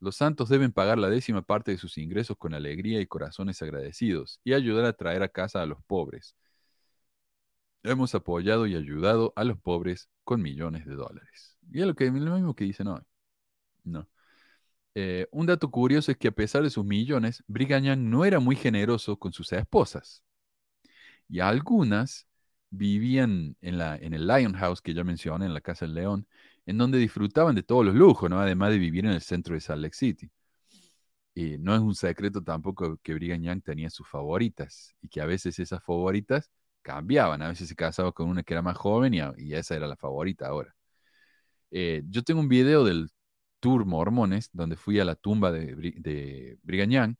[SPEAKER 1] Los santos deben pagar la décima parte de sus ingresos con alegría y corazones agradecidos y ayudar a traer a casa a los pobres. Hemos apoyado y ayudado a los pobres con millones de dólares. Y es lo, que, lo mismo que dicen hoy. No. Eh, un dato curioso es que a pesar de sus millones, Brigham no era muy generoso con sus esposas. Y algunas vivían en, la, en el Lion House que ya mencioné, en la Casa del León, en donde disfrutaban de todos los lujos, ¿no? además de vivir en el centro de Salt Lake City. Y no es un secreto tampoco que Brigham Young tenía sus favoritas y que a veces esas favoritas cambiaban. A veces se casaba con una que era más joven y, a- esa era la favorita ahora. Eh, yo tengo un video del tour Mormones donde fui a la tumba de, de Brigham Young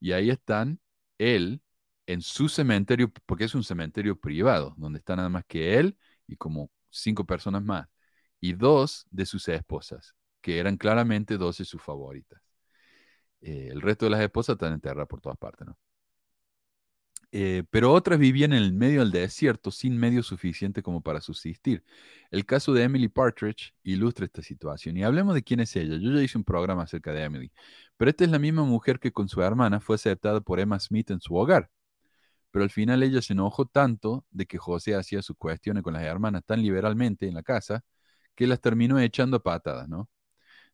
[SPEAKER 1] y ahí están él en su cementerio, porque es un cementerio privado, donde está nada más que él y como cinco personas más, y dos de sus esposas, que eran claramente dos de sus favoritas. Eh, el resto de las esposas están enterradas por todas partes, ¿no? Eh, pero otras vivían en el medio del desierto sin medios suficientes como para subsistir. El caso de Emily Partridge ilustra esta situación. Y hablemos de quién es ella. Yo ya hice un programa acerca de Emily, pero esta es la misma mujer que con su hermana fue aceptada por Emma Smith en su hogar. Pero al final ella se enojó tanto de que José hacía sus cuestiones con las hermanas tan liberalmente en la casa que las terminó echando patadas, ¿no?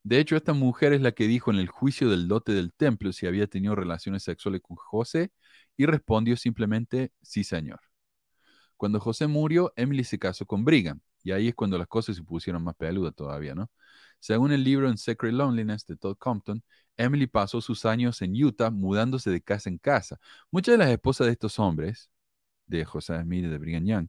[SPEAKER 1] De hecho, esta mujer es la que dijo en el juicio del dote del templo si había tenido relaciones sexuales con José y respondió simplemente, sí, señor. Cuando José murió, Emily se casó con Brigham y ahí es cuando las cosas se pusieron más peludas todavía, ¿no? Según el libro En Sacred Loneliness de Todd Compton, Emily pasó sus años en Utah mudándose de casa en casa. Muchas de las esposas de estos hombres, de José Smith y de Brigham Young,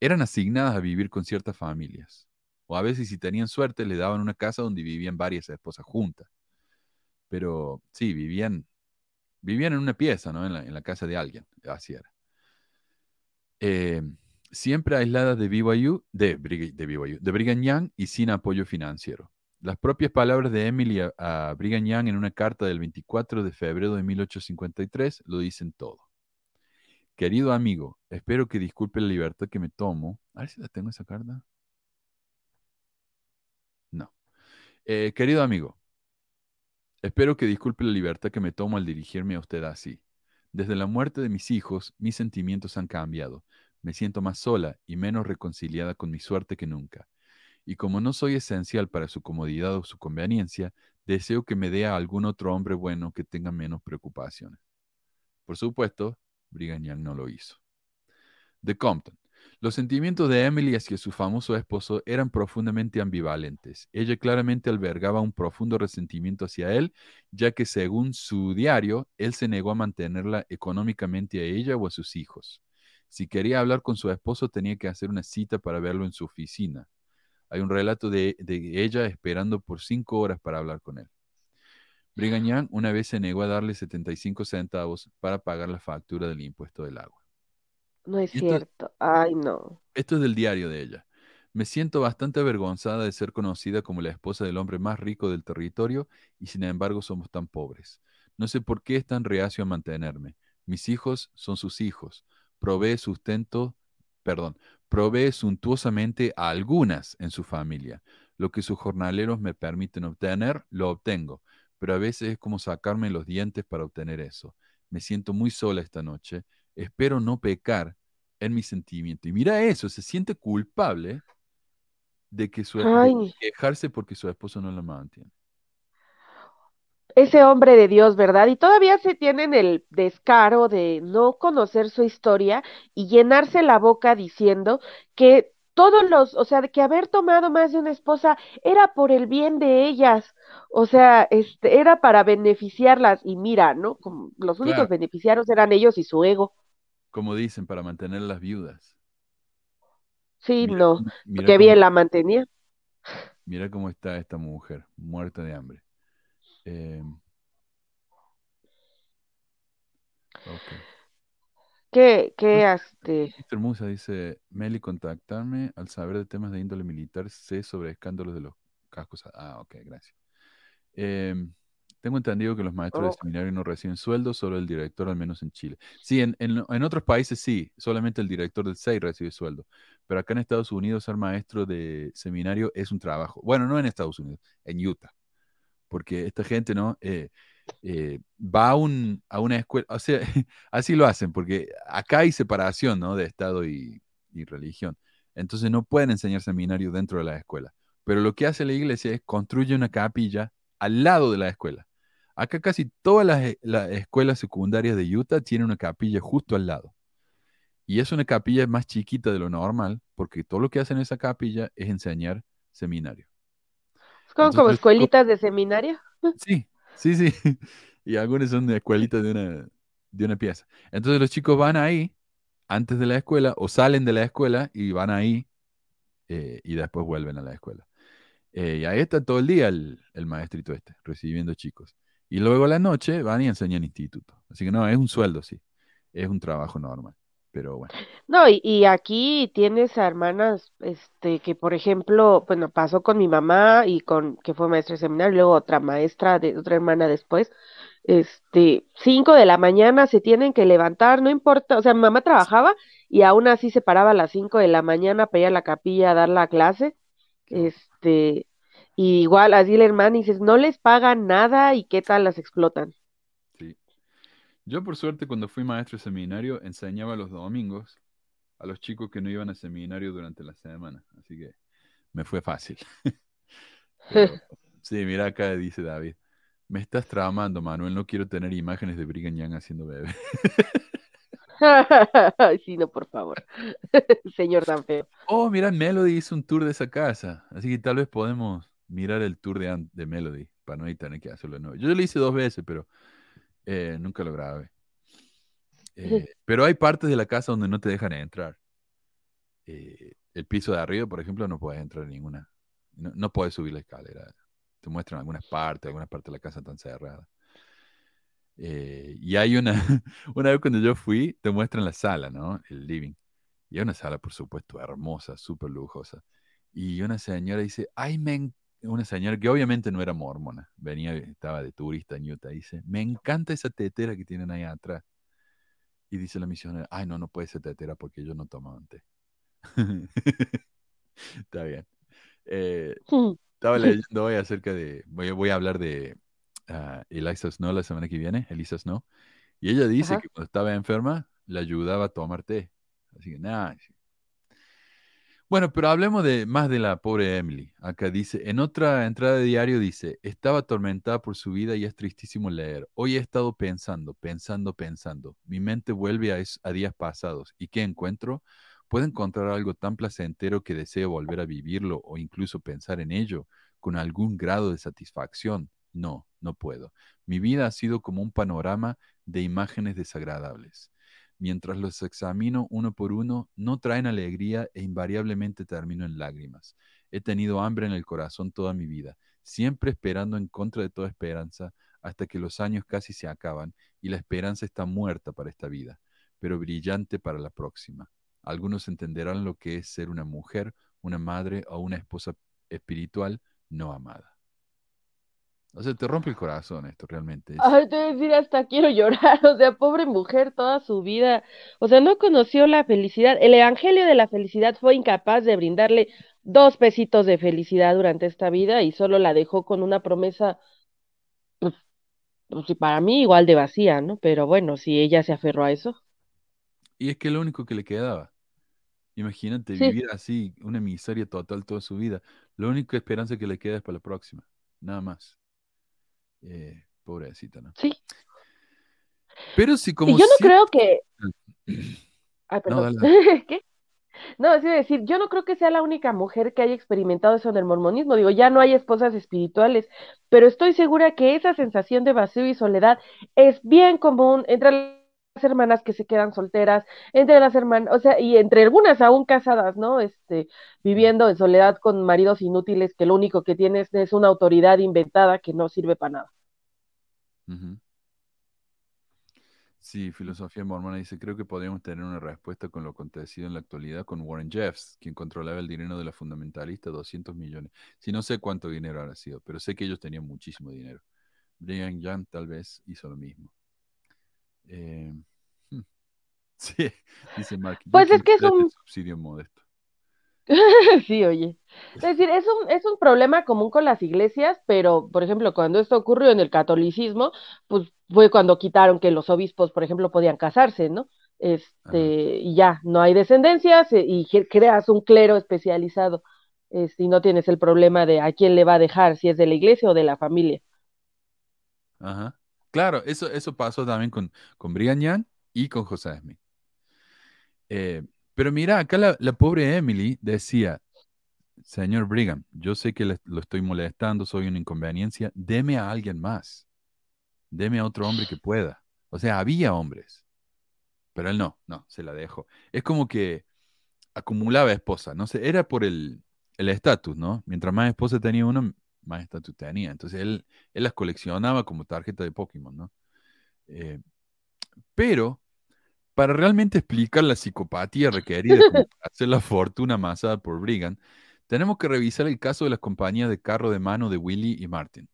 [SPEAKER 1] eran asignadas a vivir con ciertas familias. O a veces, si tenían suerte, le daban una casa donde vivían varias esposas juntas. Pero sí, vivían, vivían en una pieza, ¿no? En la, casa de alguien. Así era. Eh, siempre aisladas de BYU, de, de BYU, de Brigham y sin apoyo financiero. Las propias palabras de Emily a, a Brigham en una carta del 24 de febrero de 1853 lo dicen todo. Querido amigo, espero que disculpe la libertad que me tomo. A ver si la tengo esa carta. No. Eh, querido amigo, Espero que disculpe la libertad que me tomo al dirigirme a usted así. Desde la muerte de mis hijos, mis sentimientos han cambiado. Me siento más sola y menos reconciliada con mi suerte que nunca. Y como no soy esencial para su comodidad o su conveniencia, deseo que me dé a algún otro hombre bueno que tenga menos preocupaciones. Por supuesto, Brigham no lo hizo. De Compton. Los sentimientos de Emily hacia su famoso esposo eran profundamente ambivalentes. Ella claramente albergaba un profundo resentimiento hacia él, ya que según su diario, él se negó a mantenerla económicamente a ella o a sus hijos. Si quería hablar con su esposo, tenía que hacer una cita para verlo en su oficina. Hay un relato de, ella esperando por cinco horas para hablar con él. Brigham una vez se negó a darle 75 centavos para pagar la factura del impuesto del agua.
[SPEAKER 5] No es
[SPEAKER 1] Esto-
[SPEAKER 5] cierto. Ay, no.
[SPEAKER 1] Esto es del diario de ella. Me siento bastante avergonzada de ser conocida como la esposa del hombre más rico del territorio y sin embargo somos tan pobres. No sé por qué es tan reacio a mantenerme. Mis hijos son sus hijos. Provee sustento, perdón, provee suntuosamente a algunas en su familia. Lo que sus jornaleros me permiten obtener, lo obtengo, pero a veces es como sacarme los dientes para obtener eso. Me siento muy sola esta noche. Espero no pecar en mi sentimiento. Y mira eso, se siente culpable de que su de quejarse porque su esposo no la mantiene.
[SPEAKER 5] Ese hombre de Dios, ¿verdad? Y todavía se tienen el descaro de no conocer su historia y llenarse la boca diciendo que todos los, o sea, de que haber tomado más de una esposa era por el bien de ellas, o sea, este, era para beneficiarlas. Y mira, ¿no? Como los únicos
[SPEAKER 1] Claro.
[SPEAKER 5] beneficiarios eran ellos y su ego.
[SPEAKER 1] Como dicen, para mantener las viudas.
[SPEAKER 5] Sí,
[SPEAKER 1] Mira
[SPEAKER 5] no,
[SPEAKER 1] mira
[SPEAKER 5] qué
[SPEAKER 1] cómo-
[SPEAKER 5] bien la mantenía.
[SPEAKER 1] Mira cómo está esta mujer, muerta de hambre. Eh.
[SPEAKER 5] Qué, qué, este,
[SPEAKER 1] Mr. Musa dice, Meli, contactarme al saber de temas de índole militar, sé sobre escándalos de los cascos. Ah, ok, gracias. Em, tengo entendido que los maestros de
[SPEAKER 5] Ok.
[SPEAKER 1] seminario no reciben sueldo, solo el director, al menos en Chile. Sí, en, en- en otros países sí, solamente el director del SEI recibe sueldo. Pero acá en Estados Unidos ser maestro de seminario es un trabajo. Bueno, no en Estados Unidos, en Utah. Porque esta gente, ¿no? Eh, eh, va a, un, a una escuela, o sea, así lo hacen, porque acá hay separación, ¿no? De Estado y, y religión. Entonces no pueden enseñar seminario dentro de la escuela. Pero lo que hace la iglesia es construye una capilla al lado de la escuela. Acá casi todas las, e- las escuelas secundarias de Utah tienen una capilla justo al lado. Y es una capilla más chiquita de lo normal, porque todo lo que hacen en esa capilla es enseñar seminario.
[SPEAKER 5] es como,
[SPEAKER 1] Entonces
[SPEAKER 5] escuelitas de seminario.
[SPEAKER 1] Sí, sí, sí. Y algunos son de escuelitas de una, de una pieza. Entonces los chicos van ahí antes de la escuela o salen de la escuela y van ahí eh, y después vuelven a la escuela. Eh, y ahí está todo el día el, el maestrito este, recibiendo chicos. Y luego a la noche van y enseñan instituto. Así que no, es un sueldo, sí. Es un trabajo normal. Pero bueno.
[SPEAKER 5] No, y, y aquí tienes a hermanas, este, que por ejemplo, bueno, pasó con mi mamá y con, que fue maestra de seminario, luego otra maestra de otra hermana después, este, cinco de la mañana se tienen que levantar, no importa, o sea, mi mamá trabajaba y aún así se paraba a las cinco de la mañana para ir a la capilla a dar la clase, este, y igual así la hermana dices, no les pagan nada y qué tal las explotan.
[SPEAKER 1] Sí. Yo, por suerte, cuando fui maestro de seminario, enseñaba los domingos a los chicos que no iban a seminario durante la semana. Así que me fue fácil. Pero, sí, mira acá dice David. Me estás tramando, Manuel. No quiero tener imágenes de Brigham Young haciendo bebé.
[SPEAKER 5] Sí, no, por favor, señor tan feo.
[SPEAKER 1] Oh, mira, Melody hizo un tour de esa casa. Así que tal vez podemos mirar el tour de, de Melody para no tener que hacerlo de nuevo. Yo lo hice dos veces, pero eh, nunca lo grabé. Eh, pero hay partes de la casa donde no te dejan entrar. Eh, el piso de arriba, por ejemplo, no puedes entrar en ninguna. No, no puedes subir la escalera. Te muestran algunas partes, algunas partes de la casa están cerradas. Eh, y hay una, una vez cuando yo fui, te muestran la sala, ¿no? El living. Y hay una sala, por supuesto, hermosa, súper lujosa. Y una señora dice, ay, me en-". Una señora que obviamente no era mormona, venía, estaba de turista en Utah, dice, me encanta esa tetera que tienen ahí atrás. Y dice la misionera, ay, no, no puede ser tetera porque yo no tomaban té. Está bien. Eh, estaba leyendo hoy acerca de, voy, voy a hablar de, a Eliza Snow la semana que viene, Elisa Snow, y ella dice
[SPEAKER 5] Ajá.
[SPEAKER 1] que cuando estaba enferma le ayudaba a tomar té. Así que nada. Bueno, pero hablemos de más de la pobre Emily. Acá dice, en otra entrada de diario dice, estaba atormentada por su vida y es tristísimo leer. Hoy he estado pensando, pensando, pensando. Mi mente vuelve a, a días pasados. ¿Y qué encuentro? ¿Puedo encontrar algo tan placentero que deseo volver a vivirlo o incluso pensar en ello con algún grado de satisfacción? No, no puedo. Mi vida ha sido como un panorama de imágenes desagradables. Mientras los examino uno por uno, no traen alegría e invariablemente termino en lágrimas. He tenido hambre en el corazón toda mi vida, siempre esperando en contra de toda esperanza, hasta que los años casi se acaban y la esperanza está muerta para esta vida, pero brillante para la próxima. Algunos entenderán lo que es ser una mujer, una madre o una esposa espiritual no amada. O sea, te rompe el corazón esto realmente.
[SPEAKER 5] Ay, te voy a decir, hasta quiero llorar, o sea, pobre mujer toda su vida, o sea, no conoció la felicidad. El evangelio de la felicidad fue incapaz de brindarle dos pesitos de felicidad durante esta vida y solo la dejó con una promesa, pues, pues para mí igual de vacía, ¿no? Pero bueno, si ella se aferró a eso.
[SPEAKER 1] Y es que lo único que le quedaba. Imagínate
[SPEAKER 5] Sí,
[SPEAKER 1] vivir así, una miseria total toda su vida. La única esperanza que le queda es para la próxima. Nada más. Eh, pobrecita, ¿no?
[SPEAKER 5] sí.
[SPEAKER 1] Pero si
[SPEAKER 5] Y
[SPEAKER 1] como
[SPEAKER 5] yo no creo que, ay,
[SPEAKER 1] No,
[SPEAKER 5] perdón,
[SPEAKER 1] dale.
[SPEAKER 5] ¿qué? No, es decir, yo no creo que sea la única mujer que haya experimentado eso en el mormonismo. Digo, ya no hay esposas espirituales, pero estoy segura que esa sensación de vacío y soledad es bien común entre hermanas que se quedan solteras, entre las hermanas, o sea, y entre algunas aún casadas, ¿no? Este, viviendo en soledad con maridos inútiles que lo único que tienes es una autoridad inventada que no sirve para nada.
[SPEAKER 1] Sí, filosofía mormona dice, creo que podríamos tener una respuesta con lo acontecido en la actualidad con Warren Jeffs, quien controlaba el dinero de la fundamentalista, 200 millones. Sí, no sé cuánto dinero habrá sido, pero sé que ellos tenían muchísimo dinero. Brigham Young tal vez hizo lo mismo. Eh, sí, dice Mark,
[SPEAKER 5] Pues es que es un,
[SPEAKER 1] subsidio modesto.
[SPEAKER 5] Sí, oye. Es decir, es un, es un problema común con las iglesias, pero, por ejemplo, cuando esto ocurrió en el catolicismo, pues fue cuando quitaron que los obispos, por ejemplo, podían casarse, ¿no? Este, y ya, no hay descendencias y creas un clero especializado, este, y no tienes el problema de a quién le va a dejar, si es de la iglesia o de la familia.
[SPEAKER 1] Ajá. Claro, eso, eso pasó también con, con Brigham Young y con José Smith. Eh, pero mira, acá la, pobre Emily decía, señor Brigham, yo sé que le- lo estoy molestando, soy una inconveniencia, deme a alguien más, deme a otro hombre que pueda. O sea, había hombres, pero él no, no, se la dejó. Es como que acumulaba esposa, no sé, era por el el estatus, ¿no? Mientras más esposa tenía uno, más estatus tenía. Entonces él, él las coleccionaba como tarjeta de Pokémon, ¿no? Eh, pero para realmente explicar la psicopatía requerida para hacer la fortuna amasada por Brigham, tenemos que revisar el caso de las compañías de carro de mano de Willie y Martin.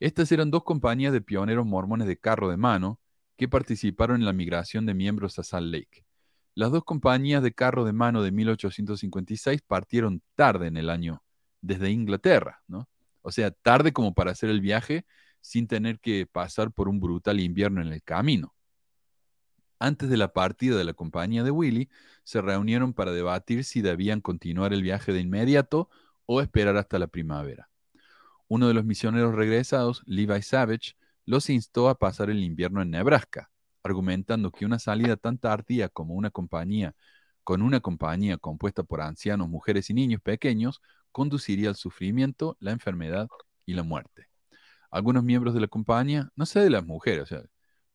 [SPEAKER 1] Estas eran dos compañías de pioneros mormones de carro de mano que participaron en la migración de miembros a Salt Lake. Las dos compañías de carro de mano de 1856 partieron tarde en el año desde Inglaterra, ¿no? O sea, tarde como para hacer el viaje sin tener que pasar por un brutal invierno en el camino. Antes de la partida de la compañía de Willie, se reunieron para debatir si debían continuar el viaje de inmediato o esperar hasta la primavera. Uno de los misioneros regresados, Levi Savage, los instó a pasar el invierno en Nebraska, argumentando que una salida tan tardía como una compañía con una compañía compuesta por ancianos, mujeres y niños pequeños conduciría al sufrimiento, la enfermedad y la muerte. Algunos miembros de la compañía, no sé de las mujeres, o sea,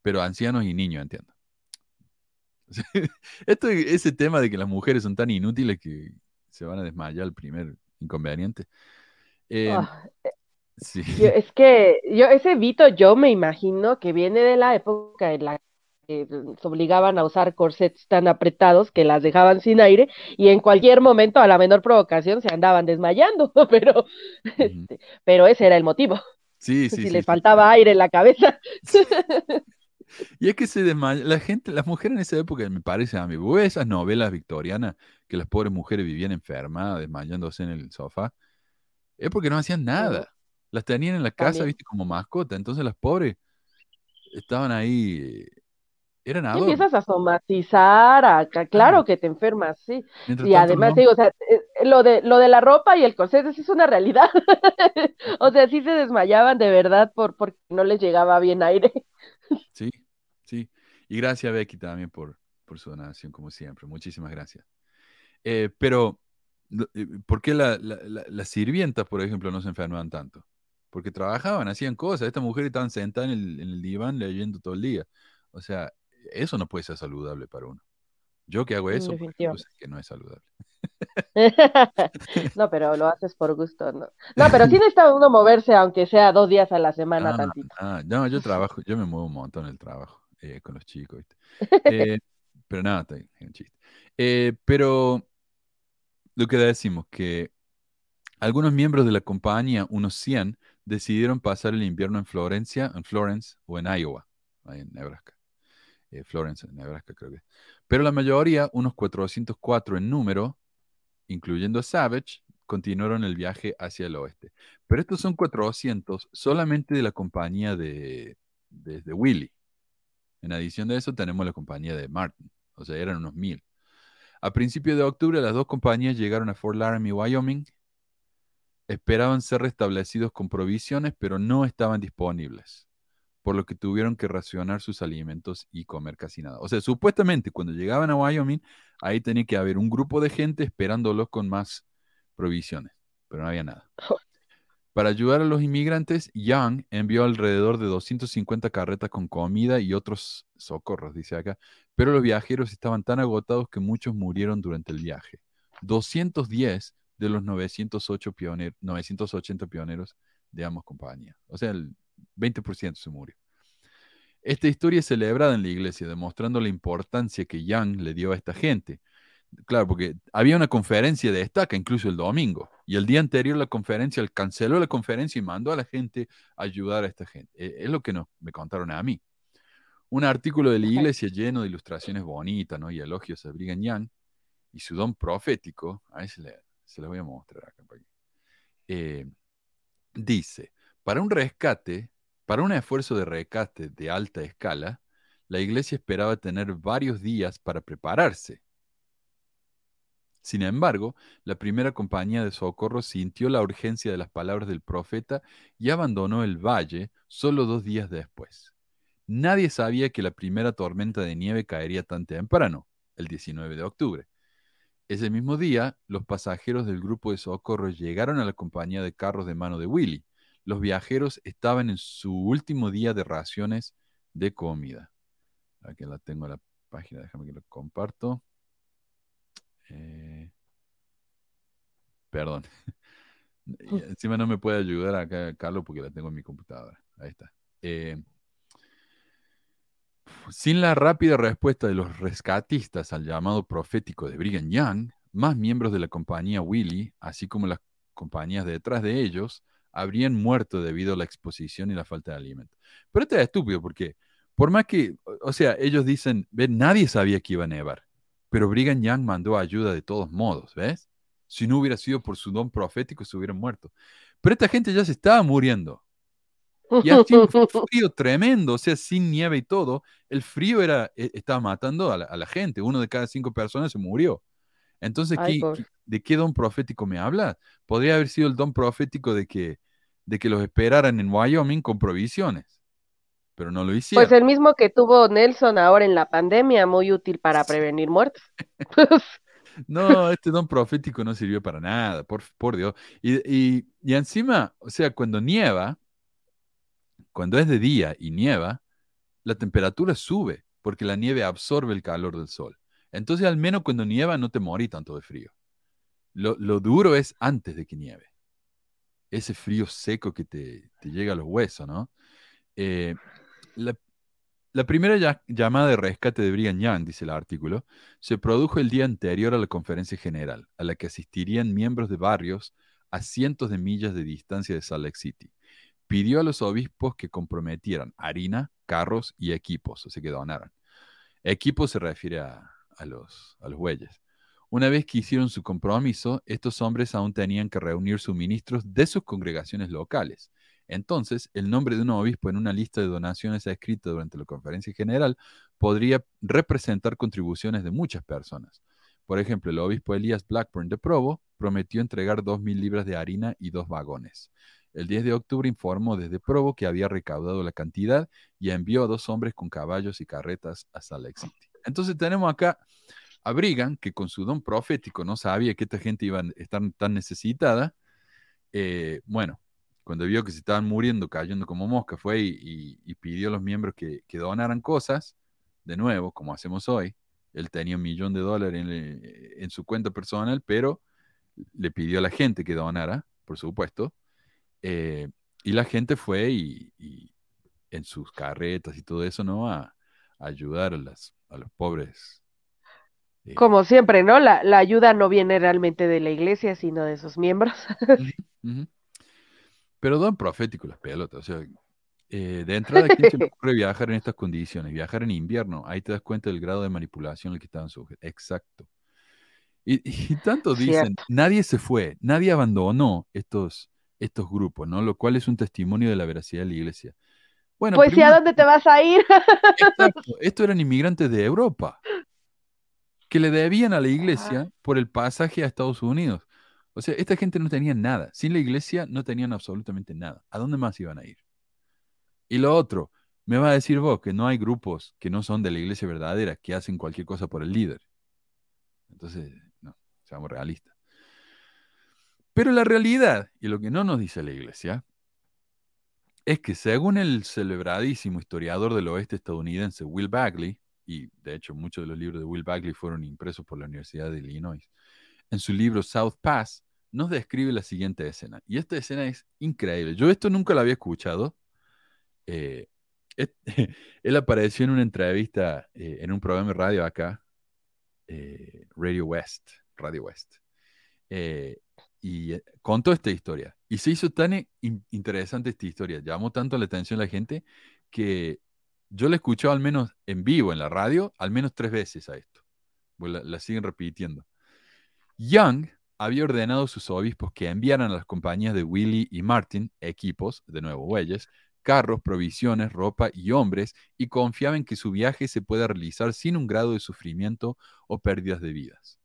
[SPEAKER 1] pero ancianos y niños, entiendo. Esto, ese tema de que las mujeres son tan inútiles que se van a desmayar el primer inconveniente. Eh,
[SPEAKER 5] Ah,
[SPEAKER 1] sí.
[SPEAKER 5] yo- es que yo ese Vito yo me imagino que viene de la época en la que se obligaban a usar corsets tan apretados que las dejaban sin aire y en cualquier momento a la menor provocación se andaban desmayando, pero este, pero ese era el motivo,
[SPEAKER 1] Sí, sí,
[SPEAKER 5] si
[SPEAKER 1] sí,
[SPEAKER 5] les
[SPEAKER 1] sí.
[SPEAKER 5] faltaba aire en la cabeza.
[SPEAKER 1] Y es que se desmaya, la gente, las mujeres en esa época, me parece a mí, esas novelas victorianas que las pobres mujeres vivían enfermas, desmayándose en el sofá, es porque no hacían nada. Las tenían en la casa,
[SPEAKER 5] También.
[SPEAKER 1] viste, como mascota. Entonces las pobres estaban ahí, eh, eran adornos.
[SPEAKER 5] empiezas a somatizar, a, ca- claro que te enfermas, sí.
[SPEAKER 1] Mientras
[SPEAKER 5] Y
[SPEAKER 1] tanto,
[SPEAKER 5] además
[SPEAKER 1] no.
[SPEAKER 5] te digo, o sea, eh, lo de, lo de la ropa y el corset, eso es una realidad. O sea, sí se desmayaban de verdad por, porque no les llegaba bien aire.
[SPEAKER 1] Sí. Y gracias Becky también por, por su donación, como siempre. Muchísimas gracias. Eh, pero, eh, ¿por qué la- la- la- las sirvientas, por ejemplo, no se enfermaban tanto? Porque trabajaban, hacían cosas. Estas mujeres estaban sentadas en el, en el diván leyendo todo el día. O sea, eso no puede ser saludable para uno. Yo que hago eso, sé que no es saludable.
[SPEAKER 5] No, pero lo haces por gusto, ¿no? No, pero sí necesita uno moverse, aunque sea dos días a la semana
[SPEAKER 1] Ah,
[SPEAKER 5] tantito.
[SPEAKER 1] ah, no, yo trabajo, yo me muevo un montón en el trabajo eh, con los chicos, ¿viste? Eh, pero nada, está bien, es un chiste. Eh, pero lo que decimos que algunos miembros de la compañía, unos 100, decidieron pasar el invierno en Florencia, en Florence o en Iowa, en Nebraska. Florence, en Nebraska creo que. Pero la mayoría, unos 404 en número, incluyendo a Savage, continuaron el viaje hacia el oeste. Pero estos son 400 solamente de la compañía de, de, de Willy. En adición de eso, tenemos la compañía de Martin. O sea, eran unos mil. A principios de octubre, las dos compañías llegaron a Fort Laramie, Wyoming. Esperaban ser restablecidos con provisiones, pero no estaban disponibles, por lo que tuvieron que racionar sus alimentos y comer casi nada. O sea, supuestamente cuando llegaban a Wyoming, ahí tenía que haber un grupo de gente esperándolos con más provisiones, pero no había nada. Para ayudar a los inmigrantes, Young envió alrededor de 250 carretas con comida y otros socorros, dice acá, pero los viajeros estaban tan agotados que muchos murieron durante el viaje. 210 de los 908 pioner- 980 pioneros de ambas compañías. O sea, el 20% se murió. Esta historia es celebrada en la iglesia, demostrando la importancia que Young le dio a esta gente. Claro, porque había una conferencia de estaca incluso el domingo, y el día anterior la conferencia, él canceló la conferencia y mandó a la gente a ayudar a esta gente. Eh, Es lo que nos, me contaron a mí. Un artículo de la iglesia lleno de ilustraciones bonitas ¿no? y elogios a Brigham Young y su don profético, ahí se, le, se lo voy a mostrar acá. para eh, dice, para un rescate, para un esfuerzo de rescate de alta escala, la iglesia esperaba tener varios días para prepararse. Sin embargo, la primera compañía de socorro sintió la urgencia de las palabras del profeta y abandonó el valle solo dos días después. Nadie sabía que la primera tormenta de nieve caería tan temprano, el 19 de octubre. Ese mismo día, los pasajeros del grupo de socorro llegaron a la compañía de carros de mano de Willy. Los viajeros estaban en su último día de raciones de comida. Aquí la tengo la página, déjame que lo comparto. Eh, perdón. Y encima no me puede ayudar acá Carlos porque la tengo en mi computadora. Ahí está. Eh, sin la rápida respuesta de los rescatistas al llamado profético de Brigham Young, más miembros de la compañía Willy, así como las compañías detrás de ellos, habrían muerto debido a la exposición y la falta de alimento. Pero esto es estúpido porque, por más que, o- o sea, ellos dicen, ven, nadie sabía que iba a nevar, pero Brigham Young mandó ayuda de todos modos, ¿ves? Si no hubiera sido por su don profético, se hubieran muerto. Pero esta gente ya se estaba muriendo. Y así un frío tremendo, o sea, sin nieve y todo, el frío era, e- estaba matando a la, a la gente. Uno de cada cinco personas se murió. Entonces,
[SPEAKER 5] Ay,
[SPEAKER 1] ¿qué-
[SPEAKER 5] pobre.
[SPEAKER 1] qué- ¿de qué don profético me habla? Podría haber sido el don profético de que, de que los esperaran en Wyoming con provisiones, pero no lo hicieron.
[SPEAKER 5] Pues el mismo que tuvo Nelson ahora en la pandemia, muy útil para prevenir muertes.
[SPEAKER 1] No, este don profético no sirvió para nada, por, por Dios. Y, y, y encima, o sea, cuando nieva, cuando es de día y nieva, la temperatura sube porque la nieve absorbe el calor del sol. Entonces, al menos cuando nieva no te morí tanto de frío. Lo, lo duro es antes de que nieve. Ese frío seco que te, te llega a los huesos, ¿no? Eh, la, primera llamada de rescate de Brigham Young, dice el artículo, se produjo el día anterior a la conferencia general, a la que asistirían miembros de barrios a cientos de millas de distancia de Salt Lake City. Pidió a los obispos que comprometieran harina, carros y equipos, o sea, que donaran. Equipos se refiere a, a los, a los bueyes. Una vez que hicieron su compromiso, estos hombres aún tenían que reunir suministros de sus congregaciones locales. Entonces, el nombre de un obispo en una lista de donaciones escrita durante la conferencia general podría representar contribuciones de muchas personas. Por ejemplo, el obispo Elías Blackburn de Provo prometió entregar 2.000 libras de harina y dos vagones. El 10 de octubre informó desde Provo que había recaudado la cantidad y envió a dos hombres con caballos y carretas a Salt Lake City. Entonces tenemos acá a Brigham, que con su don profético no sabía que esta gente iba a estar tan necesitada. Eh, bueno, cuando vio que se estaban muriendo, cayendo como mosca, fue y, pidió a los miembros que, donaran cosas, de nuevo, como hacemos hoy. Él tenía un millón de dólares en, su cuenta personal, pero le pidió a la gente que donara, por supuesto. Eh, y la gente fue y, en sus carretas y todo eso, ¿no? A, ayudar a, las, a los pobres.
[SPEAKER 5] Eh, como siempre, ¿no? La, ayuda no viene realmente de la iglesia, sino de sus miembros.
[SPEAKER 1] Pero don profético las pelotas. O sea, eh, de entrada, ¿quién se le ocurre viajar en estas condiciones? Viajar en invierno. Ahí te das cuenta del grado de manipulación al que estaban sujetos. Exacto. Y, tanto dicen, nadie se fue, nadie abandonó estos, estos grupos, ¿no? Lo cual es un testimonio de la veracidad de la iglesia.
[SPEAKER 5] Bueno, pues, ¿y a dónde te vas a ir?
[SPEAKER 1] Exacto. Estos eran inmigrantes de Europa que le debían a la iglesia por el pasaje a Estados Unidos. O sea, esta gente no tenía nada. Sin la iglesia no tenían absolutamente nada. ¿A dónde más iban a ir? Y lo otro, me va a decir vos que no hay grupos que no son de la iglesia verdadera que hacen cualquier cosa por el líder. Entonces, no, seamos realistas. Pero la realidad, y lo que no nos dice la iglesia, es que según el celebradísimo historiador del oeste estadounidense Will Bagley, y de hecho muchos de los libros de Will Bagley fueron impresos por la Universidad de Illinois, en su libro South Pass, nos describe la siguiente escena. Y esta escena es increíble. Yo esto nunca lo había escuchado. Eh, él apareció en una entrevista eh, en un programa de radio acá, eh, Radio West, Radio West. y contó esta historia. Y se hizo tan interesante esta historia, llamó tanto la atención a la gente que yo la escuché al menos en vivo en la radio, al menos tres veces a esto. Pues la siguen repitiendo. Young había ordenado a sus obispos que enviaran a las compañías de Willie y Martin equipos, de nuevo bueyes, carros, provisiones, ropa y hombres, y confiaba en que su viaje se pueda realizar sin un grado de sufrimiento o pérdidas de vidas.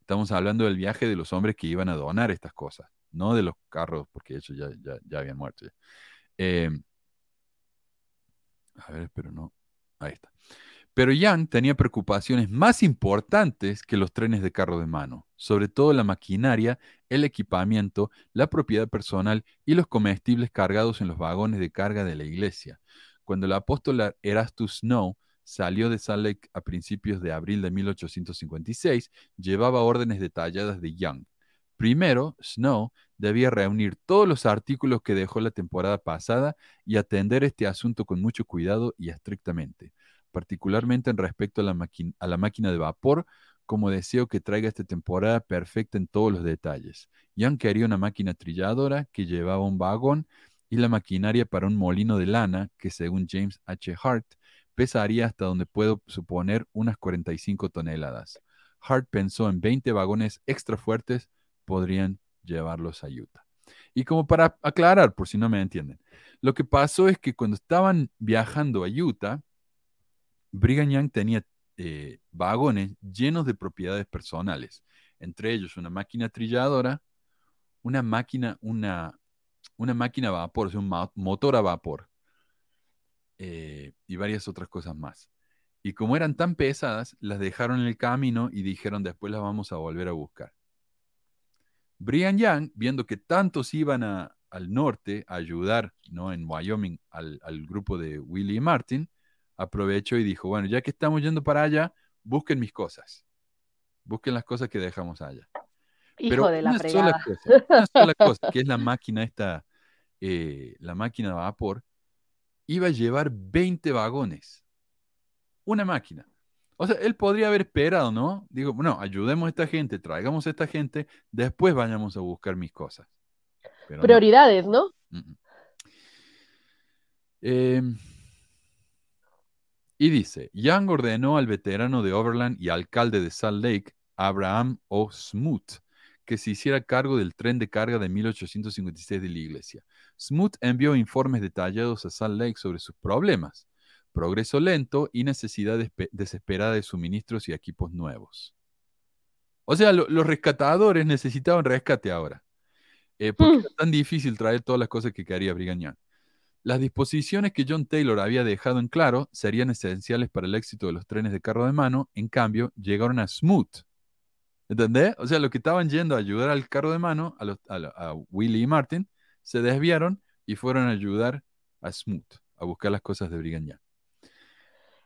[SPEAKER 1] Estamos hablando del viaje de los hombres que iban a donar estas cosas, no de los carros, porque ellos ya, ya, habían muerto. Eh, a ver, pero no. Ahí está. Pero Yang tenía preocupaciones más importantes que los trenes de carro de mano, sobre todo la maquinaria, el equipamiento, la propiedad personal y los comestibles cargados en los vagones de carga de la iglesia. Cuando el apóstol Erastus Snow salió de Salt Lake a principios de abril de 1856, llevaba órdenes detalladas de Young. Primero, Snow debía reunir todos los artículos que dejó la temporada pasada y atender este asunto con mucho cuidado y estrictamente particularmente en respecto a la, a la máquina de vapor, como deseo que traiga esta temporada perfecta en todos los detalles. Young quería una máquina trilladora que llevaba un vagón y la maquinaria para un molino de lana que, según James H. Hart, pesaría hasta donde puedo suponer unas 45 toneladas. Hart pensó en 20 vagones extra fuertes podrían llevarlos a Utah. Y como para aclarar, por si no me entienden, lo que pasó es que cuando estaban viajando a Utah, Brigham Young tenía eh, vagones llenos de propiedades personales, entre ellos una máquina trilladora, una máquina, una, una máquina a vapor, un motor a vapor eh, y varias otras cosas más. Y como eran tan pesadas, las dejaron en el camino y dijeron después las vamos a volver a buscar. Brian Young, viendo que tantos iban al norte a ayudar ¿no? en Wyoming al, al grupo de Willie Martin, aprovechó y dijo, bueno, ya que estamos yendo para allá, busquen mis cosas. Busquen las cosas que dejamos allá.
[SPEAKER 5] Hijo Pero de la
[SPEAKER 1] una
[SPEAKER 5] Sola
[SPEAKER 1] cosa, una sola cosa, que es la máquina esta, eh, la máquina de vapor, iba a llevar 20 vagones. Una máquina. O sea, él podría haber esperado, ¿no? Digo, bueno, ayudemos a esta gente, traigamos a esta gente, después vayamos a buscar mis cosas.
[SPEAKER 5] Prioridades, ¿no?
[SPEAKER 1] Eh, y dice, Young ordenó al veterano de Overland y alcalde de Salt Lake, Abraham O. Smoot, que se hiciera cargo del tren de carga de 1856 de la iglesia. Smoot envió informes detallados a Salt Lake sobre sus problemas, progreso lento y necesidad desesperada de suministros y equipos nuevos. O sea, lo- los rescatadores necesitaban rescate ahora. Eh, porque
[SPEAKER 5] Hmm.
[SPEAKER 1] era tan difícil traer todas las cosas que quería Brigham Young. Las disposiciones que John Taylor había dejado en claro serían esenciales para el éxito de los trenes de carro de mano, en cambio, llegaron a Smoot. ¿Entendés? O sea, los que estaban yendo a ayudar al carro de mano, a, los- a Willie y Martin, se desviaron y fueron a ayudar a Smoot a buscar las cosas de Brigham Young.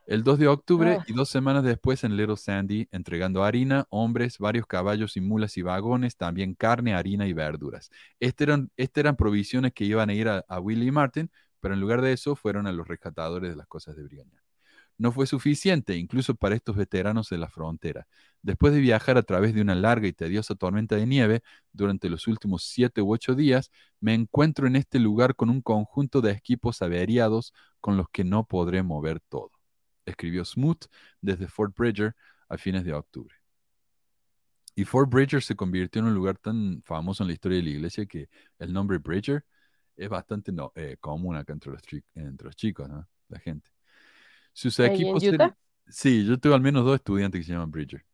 [SPEAKER 1] El 2 de octubre
[SPEAKER 5] Ah.
[SPEAKER 1] y dos semanas después en Little Sandy, entregando harina, hombres, varios caballos y mulas y vagones, también carne, harina y verduras. Estas eran, estas eran provisiones que iban a ir a, a Willie y Martin, pero en lugar de eso fueron a los rescatadores de las cosas de Brigham Young. No fue suficiente, incluso para estos veteranos de la frontera. Después de viajar a través de una larga y tediosa tormenta de nieve durante los últimos siete u ocho días, me encuentro en este lugar con un conjunto de equipos averiados con los que no podré mover todo escribió Smoot desde Fort Bridger a fines de octubre. Y Fort Bridger se convirtió en un lugar tan famoso en la historia de la iglesia que el nombre Bridger es bastante no- eh, común acá entre los, entre los chicos, ¿no? La gente. Sus
[SPEAKER 5] ¿Ahí en
[SPEAKER 1] equipos
[SPEAKER 5] Utah?
[SPEAKER 1] Sí, yo tengo al menos dos estudiantes que se llaman Bridger.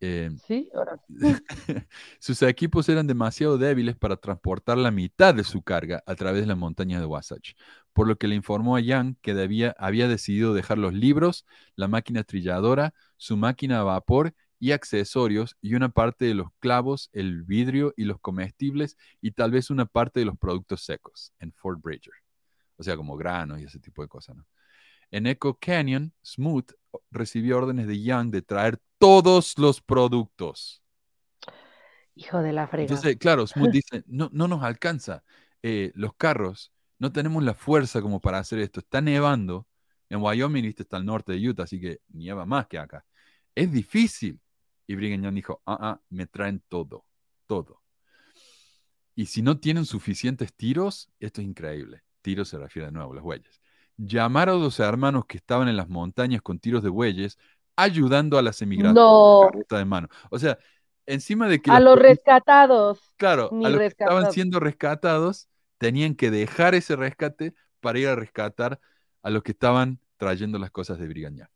[SPEAKER 1] Eh,
[SPEAKER 5] Sí, ahora.
[SPEAKER 1] sus equipos eran demasiado débiles para transportar la mitad de su carga a través de las montañas de Wasatch, por lo que le informó a Young que debía- había decidido dejar los libros, la máquina trilladora, su máquina a vapor y accesorios y una parte de los clavos, el vidrio y los comestibles y tal vez una parte de los productos secos en Fort Bridger. O sea, como granos y ese tipo de cosas, ¿no? En Echo Canyon, Smoot recibió órdenes de Young de traer todos los productos.
[SPEAKER 5] Hijo de la fregada.
[SPEAKER 1] Entonces, claro, Smoot dice, no, no nos alcanza eh, los carros, no tenemos la fuerza como para hacer esto. Está nevando. En Wyoming, viste, está al norte de Utah, así que nieva más que acá. Es difícil. Y Brigham Young dijo, ah, ah, me traen todo, todo. Y si no tienen suficientes tiros, esto es increíble. Tiros se refiere de nuevo a los bueyes. Llamaron a los hermanos que estaban en las montañas con tiros de bueyes, ayudando a las emigraciones
[SPEAKER 5] No,
[SPEAKER 1] de mano. O sea, encima de que
[SPEAKER 5] a
[SPEAKER 1] las
[SPEAKER 5] los rescatados.
[SPEAKER 1] Claro,
[SPEAKER 5] Ni
[SPEAKER 1] a los que estaban siendo rescatados tenían que dejar ese rescate para ir a rescatar a los que estaban trayendo las cosas de Brigham Young.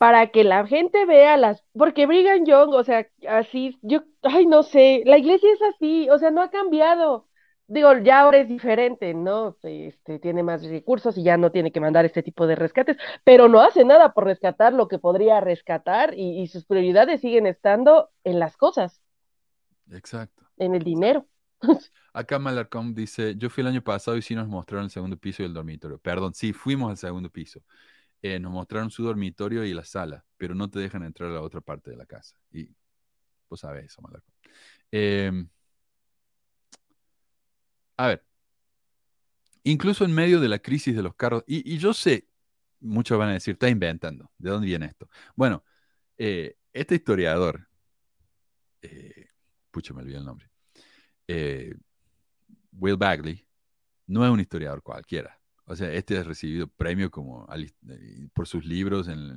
[SPEAKER 5] Para que la gente vea las, porque Brigham Young, o sea, así, yo, ay, no sé, la iglesia es así, o sea, no ha cambiado. Digo, ya ahora es diferente, ¿no? Este, tiene más recursos y ya no tiene que mandar este tipo de rescates, pero no hace nada por rescatar lo que podría rescatar y, y sus prioridades siguen estando en las cosas,
[SPEAKER 1] Exacto.
[SPEAKER 5] en el dinero.
[SPEAKER 1] Acá Malarcom dice, yo fui el año pasado y sí nos mostraron el segundo piso y el dormitorio. Perdón, sí, fuimos al segundo piso. Eh, nos mostraron su dormitorio y la sala, pero no te dejan entrar a la otra parte de la casa. Y vos sabés eso, Malarcom. Em, a ver, incluso en medio de la crisis de los carros, y, yo sé, muchos van a decir, está inventando, ¿de dónde viene esto? Bueno, eh, este historiador, eh, pucha, me olvidé el nombre, Will Bagley, no es un historiador cualquiera. O sea, este ha recibido premio como eh, por sus libros en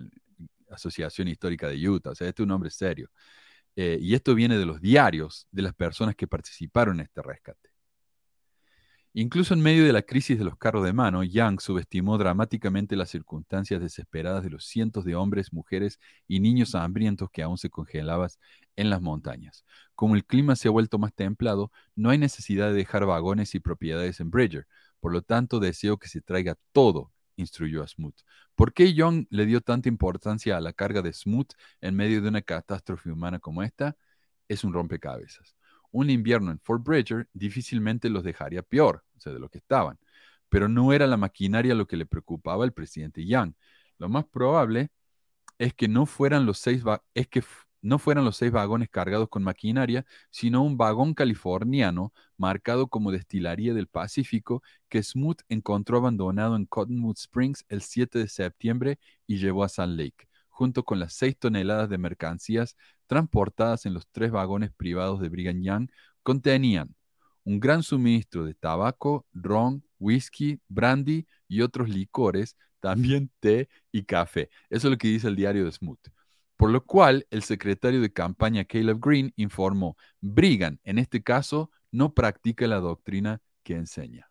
[SPEAKER 1] la Asociación Histórica de Utah. O sea, este es un hombre serio. Eh, y esto viene de los diarios de las personas que participaron en este rescate. Incluso en medio de la crisis de los carros de mano, Young subestimó dramáticamente las circunstancias desesperadas de los cientos de hombres, mujeres y niños hambrientos que aún se congelaban en las montañas. Como el clima se ha vuelto más templado, no hay necesidad de dejar vagones y propiedades en Bridger. Por lo tanto, deseo que se traiga todo, instruyó a Smoot. ¿Por qué Young le dio tanta importancia a la carga de Smoot en medio de una catástrofe humana como esta? Es un rompecabezas. Un invierno en Fort Bridger difícilmente los dejaría peor, o sea, de lo que estaban. Pero no era la maquinaria lo que le preocupaba al presidente Young. Lo más probable es que no fueran los seis, es que no fueran los seis vagones cargados con maquinaria, sino un vagón californiano marcado como destilería del Pacífico que Smoot encontró abandonado en Cottonwood Springs el 7 de septiembre y llevó a Sand Lake, junto con las seis toneladas de mercancías transportadas en los tres vagones privados de Brigham Young, contenían un gran suministro de tabaco, ron, whisky, brandy y otros licores, también té y café. Eso es lo que dice el diario de Smoot. Por lo cual, el secretario de campaña Caleb Green informó, Brigham, en este caso, no practica la doctrina que enseña.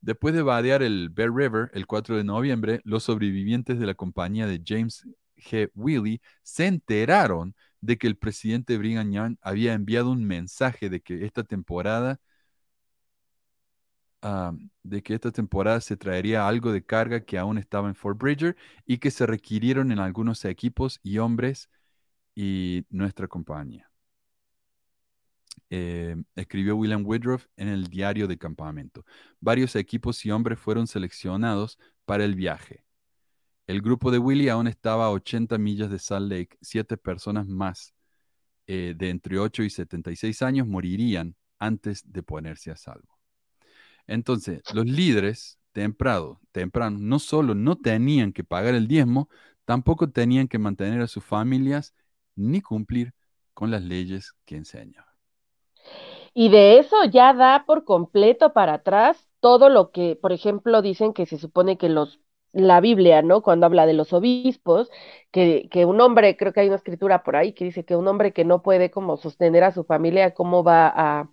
[SPEAKER 1] Después de vadear el Bear River el 4 de noviembre, los sobrevivientes de la compañía de James G. Willey se enteraron de que el presidente Brigham Young había enviado un mensaje de que esta temporada ah, de que esta temporada se traería algo de carga que aún estaba en Fort Bridger y que se requirieron en algunos equipos y hombres y nuestra compañía. Eh, escribió William Woodruff en el diario de campamento. Varios equipos y hombres fueron seleccionados para el viaje. El grupo de Willie aún estaba a 80 millas de Salt Lake. Siete personas más eh, de entre 8 y 76 años morirían antes de ponerse a salvo. Entonces, los líderes temprano, temprano no solo no tenían que pagar el diezmo, tampoco tenían que mantener a sus familias ni cumplir con las leyes que enseñan.
[SPEAKER 5] Y de eso ya da por completo para atrás todo lo que, por ejemplo, dicen que se supone que los la Biblia, ¿no? Cuando habla de los obispos, que, que un hombre, creo que hay una escritura por ahí que dice que un hombre que no puede como sostener a su familia, ¿cómo va a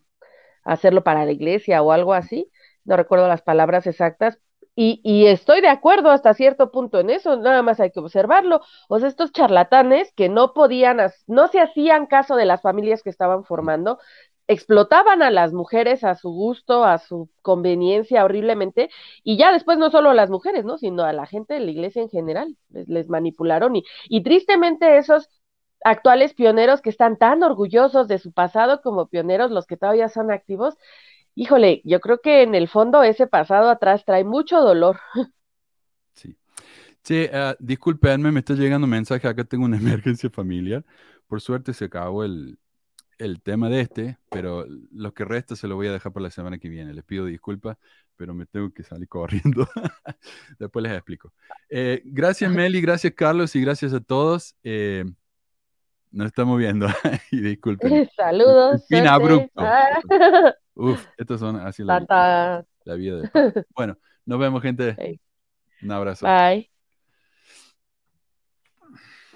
[SPEAKER 5] hacerlo para la iglesia o algo así? No recuerdo las palabras exactas, y, estoy de acuerdo hasta cierto punto en eso, nada más hay que observarlo. O sea, estos charlatanes que no podían, no se hacían caso de las familias que estaban formando, explotaban a las mujeres a su gusto, a su conveniencia horriblemente, y ya después no solo a las mujeres, ¿no? Sino a la gente de la iglesia en general, les, manipularon y, y tristemente esos actuales pioneros que están tan orgullosos de su pasado como pioneros, los que todavía son activos, híjole, yo creo que en el fondo ese pasado atrás trae mucho dolor.
[SPEAKER 1] Sí. Sí, uh, disculpenme, me está llegando un mensaje, acá tengo una emergencia familiar. Por suerte se acabó el, el tema de este, pero lo que resta se lo voy a dejar para la semana que viene. Les pido disculpas, pero me tengo que salir corriendo. Después les explico. Eh, gracias Meli, gracias Carlos y gracias a todos. Eh, nos estamos viendo y disculpen.
[SPEAKER 5] Saludos.
[SPEAKER 1] Fin abrupto. Ah. Uf, estos son así la, vida, la vida de... Bueno, nos vemos gente. Un abrazo.
[SPEAKER 5] Bye.